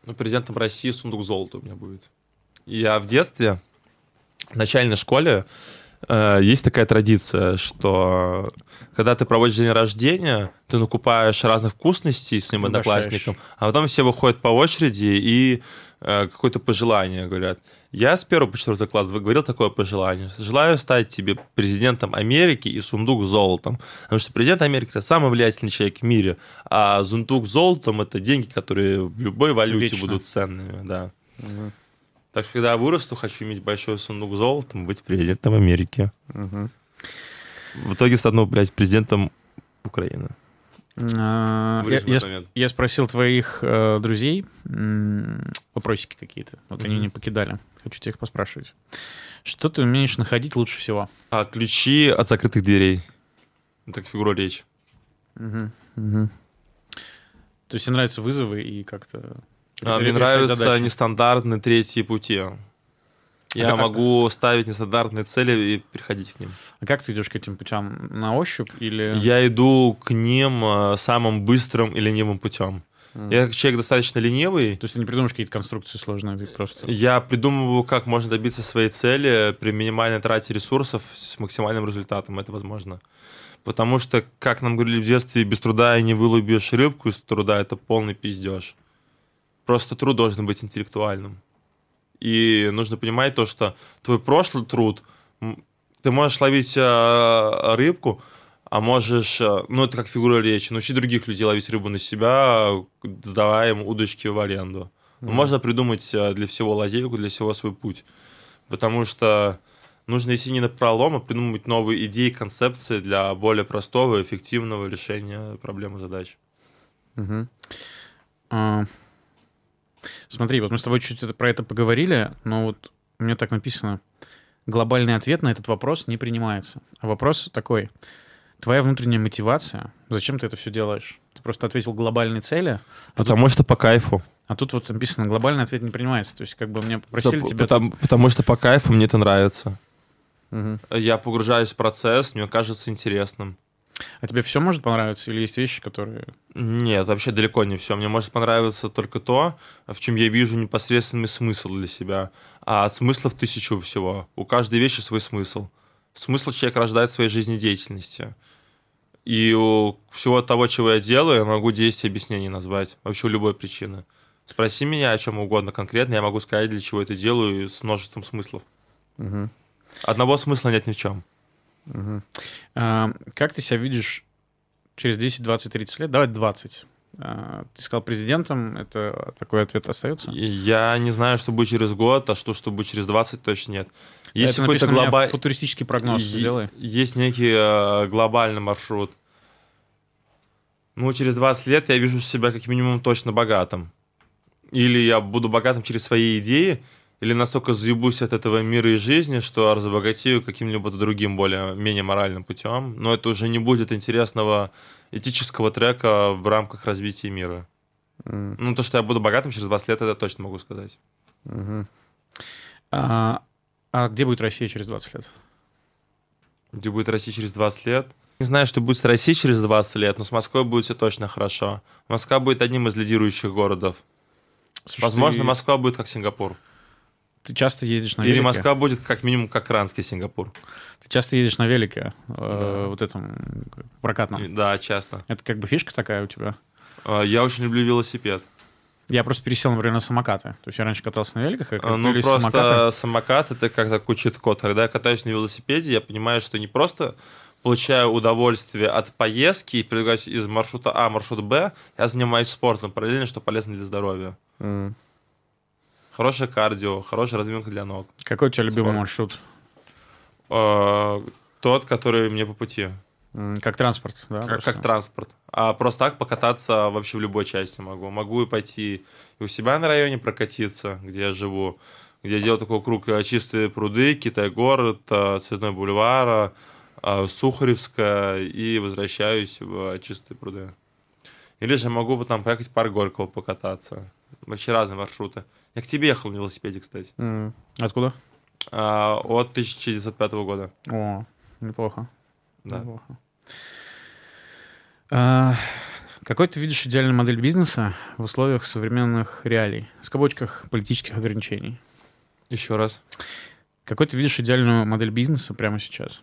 Ну, президентом России сундук золота у меня будет. Я в детстве, в начальной школе, э, есть такая традиция, что когда ты проводишь день рождения, ты накупаешь разных вкусностей с своим одноклассником, а потом все выходят по очереди и какое-то пожелание говорят. Я с первого по четвертый класс говорил такое пожелание. Желаю стать тебе президентом Америки и сундук с золотом. Потому что президент Америки – это самый влиятельный человек в мире, а сундук с золотом – это деньги, которые в любой валюте Вечно. будут ценными. Да. Угу. Так что, когда я вырасту, хочу иметь большой сундук с золотом, быть президентом Америки. Угу. В итоге стану, блядь, президентом Украины. А, я, я, я спросил твоих э, друзей э, вопросики какие-то. Вот mm-hmm. они не покидали. Хочу тебя их поспрашивать. Что ты умеешь находить лучше всего? А, ключи от закрытых дверей. Это как фигура речи. Угу, угу. То есть тебе нравятся вызовы и как-то... А, мне нравятся задачи. нестандартные третьи пути. Я а, могу ставить нестандартные цели и переходить к ним. А как ты идешь к этим путям? На ощупь или... Я иду к ним э, самым быстрым и ленивым путем. Я человек достаточно ленивый. То есть ты не придумаешь какие-то конструкции сложные, ты просто... Я придумываю, как можно добиться своей цели при минимальной трате ресурсов с максимальным результатом. Это возможно. Потому что, как нам говорили в детстве, без труда и не вылубишь рыбку из труда, это полный пиздеж. Просто труд должен быть интеллектуальным. И нужно понимать то, что твой прошлый труд, ты можешь ловить э, рыбку, а можешь, э, ну это как фигура речи, научить других людей ловить рыбу на себя, сдавая им удочки в аренду. Mm-hmm. Можно придумать э, для всего лазейку, для всего свой путь. Потому что нужно идти не на пролом, а придумывать новые идеи, концепции для более простого эффективного решения проблемы задач. Угу. А, смотри, вот мы с тобой чуть про это поговорили, но вот у меня так написано. Глобальный ответ на этот вопрос не принимается. А вопрос такой. Твоя внутренняя мотивация, зачем ты это все делаешь? Ты просто ответил глобальные цели. А Потому тут... что по кайфу. А тут вот написано, глобальный ответ не принимается. То есть как бы мне попросили Что, тебя... Потому, тут... потому что по кайфу мне это нравится. Угу. Я погружаюсь в процесс, мне кажется интересным. А тебе все может понравиться или есть вещи, которые... Нет, вообще далеко не все. Мне может понравиться только то, в чем я вижу непосредственный смысл для себя. А смыслов тысячу всего. У каждой вещи свой смысл. Смысл человек рождает в своей жизнедеятельности. И у всего того, чего я делаю, я могу 10 объяснений назвать. Вообще у любой причины. Спроси меня о чем угодно конкретно, я могу сказать, для чего это делаю, с множеством смыслов. Угу. Одного смысла нет ни в чем. Угу. А, как ты себя видишь через 10, 20, 30 лет? Давай 20. А, ты сказал президентом, это такой ответ остается? Я не знаю, что будет через год, а что, что будет через 20, точно нет. Есть какой-то глобальный... Футуристический прогноз е- сделай. Есть некий э, глобальный маршрут. Ну, через 20 лет я вижу себя как минимум точно богатым. Или я буду богатым через свои идеи, или настолько заебусь от этого мира и жизни, что разбогатею каким-либо другим, более менее моральным путем. Но это уже не будет интересного этического трека в рамках развития мира. Mm. Ну, то, что я буду богатым через 20 лет, это точно могу сказать. Mm-hmm. А, а где будет Россия через 20 лет? Где будет Россия через 20 лет? Не знаю, что будет с Россией через 20 лет, но с Москвой будет все точно хорошо. Москва будет одним из лидирующих городов. Слушай, Возможно, ты... Москва будет как Сингапур. Ты часто ездишь на велике? Или Москва будет как минимум как Ранский Сингапур. Ты часто ездишь на велике, э, да. вот этом прокатном? Да, часто. Это как бы фишка такая у тебя? Э, я очень люблю велосипед. Я просто пересел, например, на самокаты. То есть я раньше катался на великах, а Ну, просто самокаты... самокат — это как такой чит-код. Когда я катаюсь на велосипеде, я понимаю, что не просто получаю удовольствие от поездки и передвигаюсь из маршрута А в маршрут Б, я занимаюсь спортом параллельно, что полезно для здоровья. Mm. Хорошее кардио, хорошая разминка для ног. Какой у тебя любимый Спорт. маршрут? Э, тот, который мне по пути. Как транспорт, да? Как, как транспорт. А просто так покататься вообще в любой части могу. Могу и пойти и у себя на районе прокатиться, где я живу, где я делаю такой круг э, чистые пруды, Китай-город, э, Цветной бульвар, Сухаревская, и возвращаюсь в чистые пруды. Или же могу там поехать в парк Горького покататься. Вообще разные маршруты. Я к тебе ехал на велосипеде, кстати. Mm. Откуда? А, от 1905 года. О, неплохо. Да. Неплохо. А, какой ты видишь идеальную модель бизнеса в условиях современных реалий, в скобочках политических ограничений? Еще раз. Какой ты видишь идеальную модель бизнеса прямо сейчас?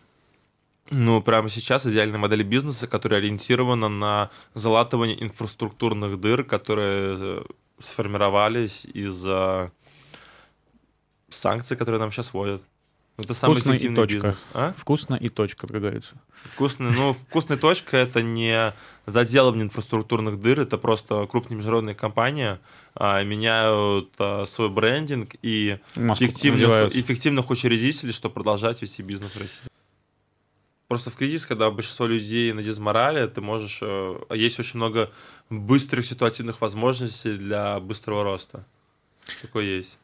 Ну, прямо сейчас идеальная модель бизнеса, которая ориентирована на залатывание инфраструктурных дыр, которые э, сформировались из-за санкций, которые нам сейчас вводят. Это самый Вкусно эффективный и точка. бизнес. А? Вкусно и точка, как говорится. Вкусный, ну, вкусная точка это не заделывание инфраструктурных дыр, это просто крупные международные компании а, меняют а, свой брендинг и эффективных, эффективных учредителей, чтобы продолжать вести бизнес в России. Просто в кризис, когда большинство людей на дизморале, ты можешь... Э, есть очень много быстрых ситуативных возможностей для быстрого роста. Такое есть.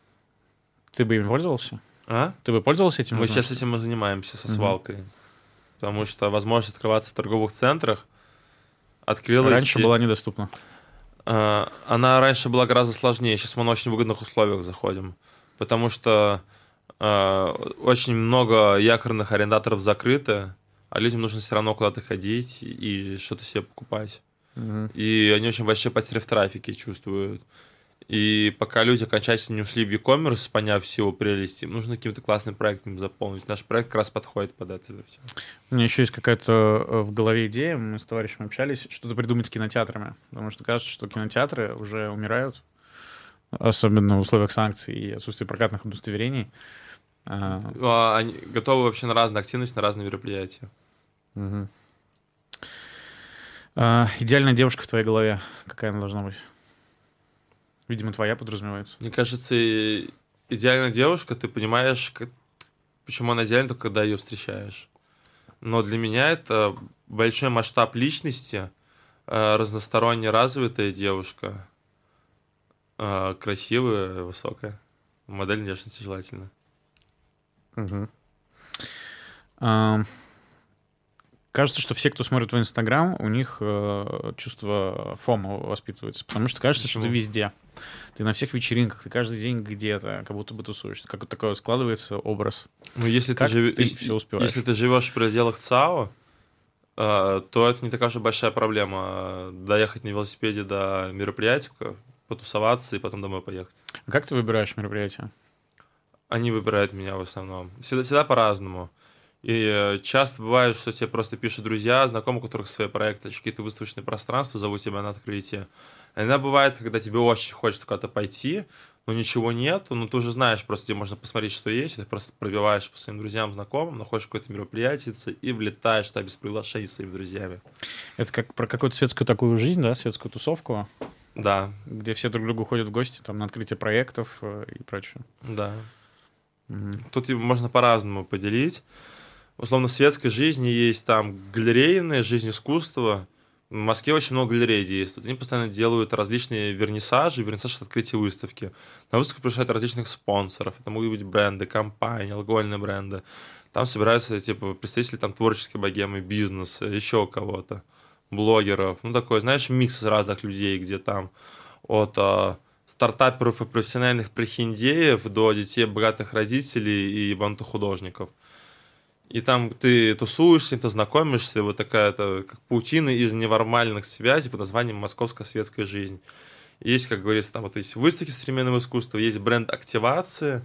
Ты бы им пользовался? А? Ты бы пользовался этим? Мы сейчас этим и занимаемся со свалкой. Угу. Потому что возможность открываться в торговых центрах открылась... Раньше и... была недоступна. А, она раньше была гораздо сложнее. Сейчас мы на очень выгодных условиях заходим. Потому что а, очень много якорных арендаторов закрыты, а людям нужно все равно куда-то ходить и что-то себе покупать. Угу. И они очень большие потери в трафике чувствуют. И пока люди окончательно не ушли в e-commerce, поняв все его прелести, нужно каким-то классным проектом заполнить. Наш проект как раз подходит под это все. У меня еще есть какая-то э, в голове идея, мы с товарищем общались, что-то придумать с кинотеатрами. Потому что кажется, что кинотеатры уже умирают. особенно в условиях санкций и отсутствия прокатных удостоверений. А, А, Они готовы вообще на разные активности, на разные мероприятия. мгм. А, Идеальная девушка в твоей голове, какая она должна быть? Видимо, твоя подразумевается. Мне кажется, идеальная девушка, ты понимаешь, как- почему она идеальна, только когда ее встречаешь. Но для меня это большой масштаб личности, э, разносторонне развитая девушка, э, красивая, высокая. Модель внешности желательно. А, Кажется, что все, кто смотрит твой Инстаграм, у них э, чувство фома воспитывается. Потому что кажется, что ты Почему? везде. Ты на всех вечеринках, ты каждый день где-то, как будто бы тусуешься. Как вот такой складывается образ. Ну, если Как ты, живи- ты всё успеваешь? Если ты живешь в пределах ЦАО, э, то это не такая и большая проблема. э, Доехать на велосипеде до мероприятия, потусоваться и потом домой поехать. А как ты выбираешь мероприятия? Они выбирают меня в основном. Всегда, всегда по-разному. И э, часто бывает, что тебе просто пишут друзья, знакомые, у которых свои проекты, какие-то выставочные пространства, зовут тебя на открытие. Иногда бывает, когда тебе очень хочется куда-то пойти, но ничего нету, но ты уже знаешь просто, где можно посмотреть, что есть, ты просто пробиваешь по своим друзьям, знакомым, находишь какое-то мероприятие и влетаешь туда без приглашений с своими друзьями. Это как про какую-то светскую такую жизнь, да, светскую тусовку, Да, где все друг к другу ходят в гости, там, на открытие проектов э, и прочее. да. Тут можно по-разному поделить. Условно, в светской жизни есть там галерейная жизнь искусства. В Москве очень много галерей действует. Они постоянно делают различные вернисажи, вернисаж от открытия выставки. На выставку приглашают различных спонсоров. Это могут быть бренды, компании, алкогольные бренды. Там собираются типа представители там творческой богемы, бизнеса, еще кого-то, блогеров. Ну, такой, знаешь, микс из разных людей, где там от а, стартаперов и профессиональных прихиндеев до детей богатых родителей и ебанутых художников. И там ты тусуешься, ты знакомишься, вот такая то как паутина из неформальных связей под названием «Московская светская жизнь». Есть, как говорится, там вот есть выставки современного искусства, есть бренд активации.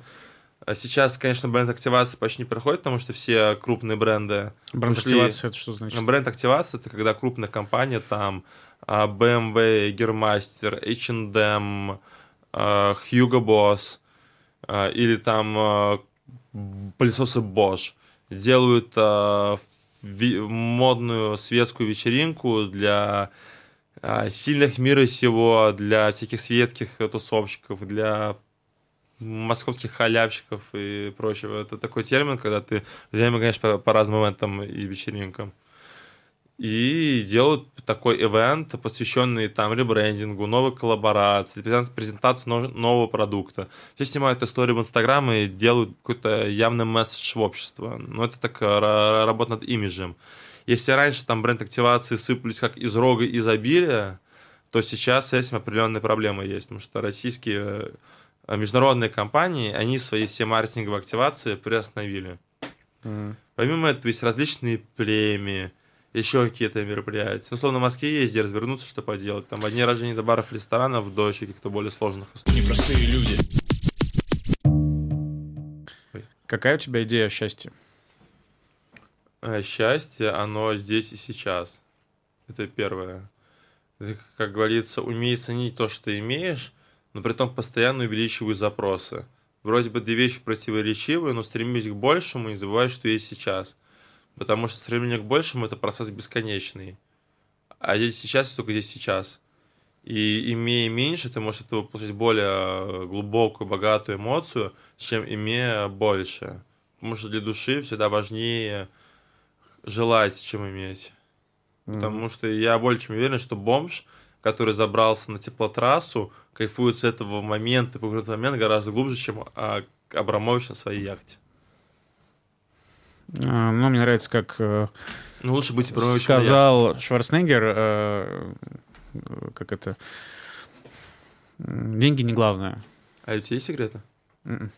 А Сейчас, конечно, бренд активации почти не проходит, потому что все крупные бренды Бренд ушли. активация, это что значит? Бренд активация это когда крупная компания, там BMW, Гермастер, H&M, а, Hugo Boss а, или там а, пылесосы Bosch делают модную светскую вечеринку для сильных мира сего, для всяких светских тусовщиков, для московских халявщиков и прочего. Это такой термин, когда ты взаимно гоняешь по, по разным ивентам и вечеринкам. И делают такой ивент, посвященный там ребрендингу, новой коллаборации, презент- презентации но- нового продукта. Все снимают истории в Инстаграм и делают какой-то явный месседж в общество. Но это так ра- работа над имиджем. Если раньше там бренд активации сыпались как из рога изобилия, то сейчас с этим определенные проблемы есть, потому что российские э, международные компании, они свои все маркетинговые активации приостановили. Мгм. Помимо этого есть различные премии, еще какие-то мероприятия. Ну, словно в Москве есть где развернуться, что поделать. Там от дней рождения до баров, ресторанов, до еще каких-то более сложных. Непростые люди. Какая у тебя идея счастья? Э, Счастье, оно здесь и сейчас. Это первое. Ты, как говорится, умей ценить то, что ты имеешь, но при этом постоянно увеличивай запросы. Вроде бы две вещи противоречивые, но стремись к большему и не забывай, что есть сейчас. Потому что стремление к большему – это процесс бесконечный. А здесь сейчас – только здесь сейчас. И имея меньше, ты можешь этого получить более глубокую, богатую эмоцию, чем имея больше. Потому что для души всегда важнее желать, чем иметь. Потому что я более чем уверен, что бомж, который забрался на теплотрассу, кайфует с этого момента, в этот момент гораздо глубже, чем а, Абрамович на своей яхте. А, Ну, мне нравится, как э, Ну, лучше быть сказал Шварценеггер, э, э, как это, деньги не главное. А у тебя есть секреты? Мгм.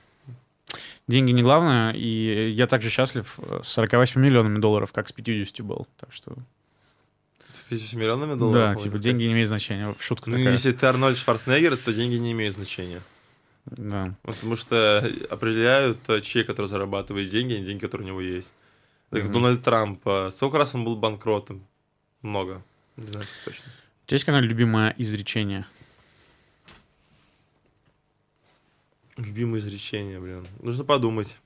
Деньги не главное, и я также счастлив с 48 миллионами долларов, как с 50 был. Так что, 50 миллионами долларов? да, типа сказать? деньги не имеют значения. Шутка Ну, такая. если ты Арнольд Шварценеггер, то деньги не имеют значения. Да. Потому что определяют э, чей, который зарабатывает деньги, а не деньги, которые у него есть. Как Мгм. Дональд Трамп. э, Сколько раз он был банкротом? Много. Не знаю, точно. У тебя есть какое-нибудь любимое изречение? Любимое изречение, блин. Нужно подумать.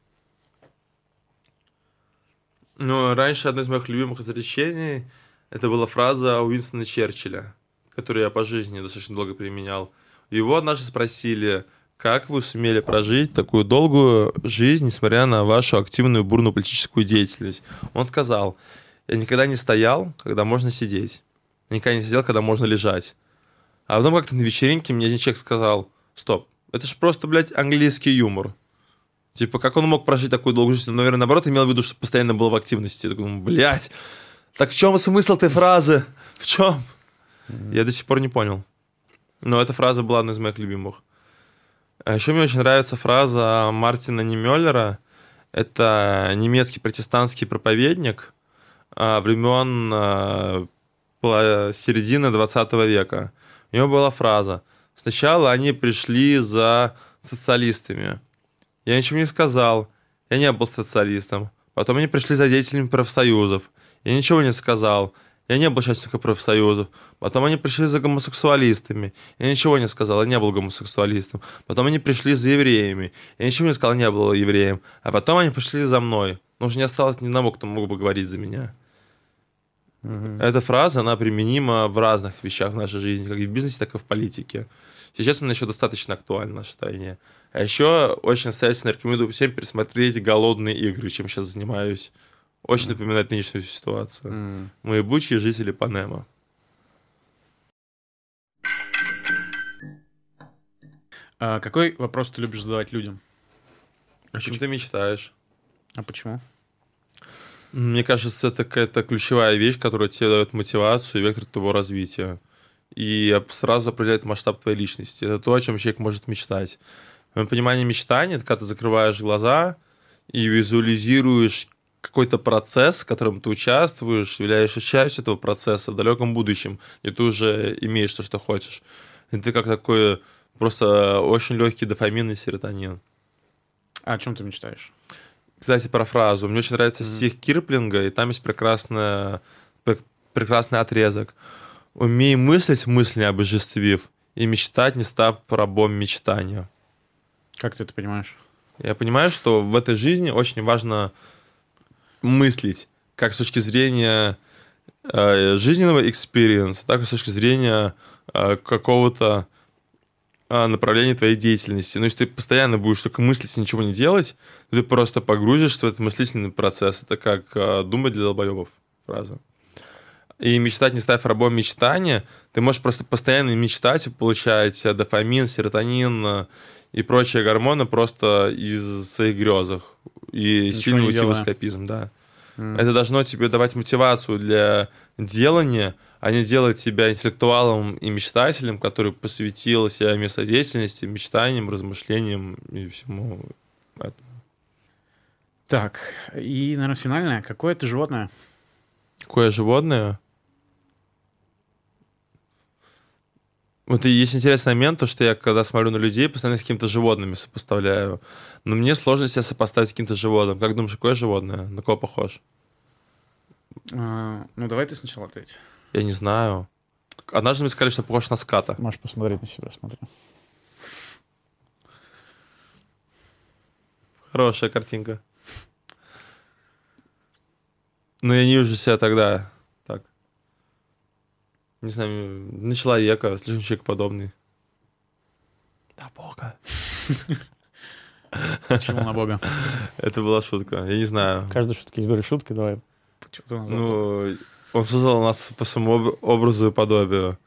Ну, раньше одно из моих любимых изречений это была фраза Уинстона Черчилля, которую я по жизни достаточно долго применял. Его однажды спросили, как вы сумели прожить такую долгую жизнь, несмотря на вашу активную бурную политическую деятельность? Он сказал, я никогда не стоял, когда можно сидеть. Я никогда не сидел, когда можно лежать. А потом как-то на вечеринке мне один человек сказал, стоп, это же просто, блядь, английский юмор. Типа, как он мог прожить такую долгую жизнь? Он, наверное, наоборот, имел в виду, что постоянно был в активности. Я ну, блядь, так в чем смысл этой фразы? В чем? Я до сих пор не понял. Но эта фраза была одной из моих любимых. А еще мне очень нравится фраза Мартина Немеллера. Это немецкий протестантский проповедник а, времен а, середины 20 века. У него была фраза. Сначала они пришли за социалистами. Я ничего не сказал. Я не был социалистом. Потом они пришли за деятелями профсоюзов. Я ничего не сказал. Я не был участником профсоюзов. Потом они пришли за гомосексуалистами. Я ничего не сказал, я не был гомосексуалистом. Потом они пришли за евреями. Я ничего не сказал, не был евреем. А потом они пришли за мной. Но уже не осталось ни одного, кто мог бы говорить за меня. Угу. Эта фраза, она применима в разных вещах в нашей жизни, как и в бизнесе, так и в политике. Сейчас она еще достаточно актуальна в нашей стране. А еще очень настоятельно рекомендую всем пересмотреть «Голодные игры», чем сейчас занимаюсь. Очень напоминает нынешнюю ситуацию. Mm. Мы бучие жители Панема. А какой вопрос ты любишь задавать людям? О чем ты мечтаешь? А почему? Мне кажется, это какая-то ключевая вещь, которая тебе дает мотивацию и вектор твоего развития. И сразу определяет масштаб твоей личности. Это то, о чем человек может мечтать. В моем понимании мечтания, это когда ты закрываешь глаза и визуализируешь какой-то процесс, в котором ты участвуешь, являешься частью этого процесса в далеком будущем, и ты уже имеешь то, что хочешь. И ты как такой просто очень легкий дофамин и серотонин. А о чем ты мечтаешь? Кстати, про фразу. Мне очень нравится mm-hmm. стих Киплинга, и там есть прекрасная, прекрасный отрезок. «Умей мыслить, мысли обожествив, и мечтать, не став рабом мечтания». Как ты это понимаешь? Я понимаю, что в этой жизни очень важно мыслить, как с точки зрения э, жизненного experience а, так и с точки зрения э, какого-то э, направления твоей деятельности. Но если ты постоянно будешь только мыслить и ничего не делать, ты просто погрузишься в этот мыслительный процесс. Это как э, думать для долбоебов фраза. И мечтать, не ставь рабом мечтания, ты можешь просто постоянно мечтать и получать дофамин, серотонин, э, и прочие гормоны просто из своих грезах. И Ничего сильно уйти в эскапизм, да. Mm. Это должно тебе давать мотивацию для делания, а не делать тебя интеллектуалом и мечтателем, который посвятил себя место деятельности, мечтаниям, размышлениям и всему этому. Так, и, наверное, финальное. Какое это животное? Какое животное? Вот и есть интересный момент, то, что я, когда смотрю на людей, постоянно с какими-то животными сопоставляю. Но мне сложно себя сопоставить с каким-то животным. Как думаешь, какое животное? На кого похож? А, ну, давай ты сначала ответь. Я не знаю. Однажды мне сказали, что похож на ската. Можешь посмотреть на себя, смотри. Хорошая картинка. Но я не вижу себя тогда. Не знаю, на человека, слишком человекоподобный. Да бога. Почему на бога? Это была шутка, я не знаю. Каждой шутки есть доля шутки, давай. Ну, он создал нас по своему образу и подобию.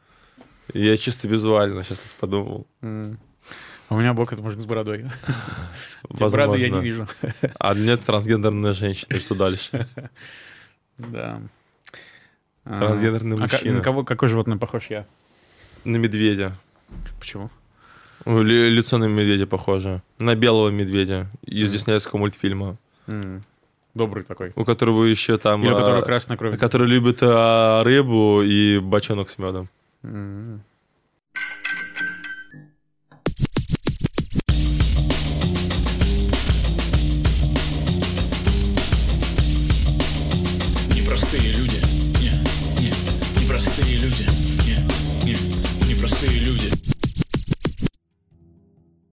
Я чисто визуально сейчас подумал. У меня бог это мужик с бородой. Бороды я не вижу. А нет трансгендерная женщина, что дальше? Да. Трансгендерный а, мужчина. на кого, какой животное похож я? На медведя. Почему? Лицо на медведя похоже. На белого медведя из mm. диснеевского мультфильма. Mm. Добрый такой. У которого еще там... Или у которого а, красная кровь. Который любит а, рыбу и бочонок с медом. Mm.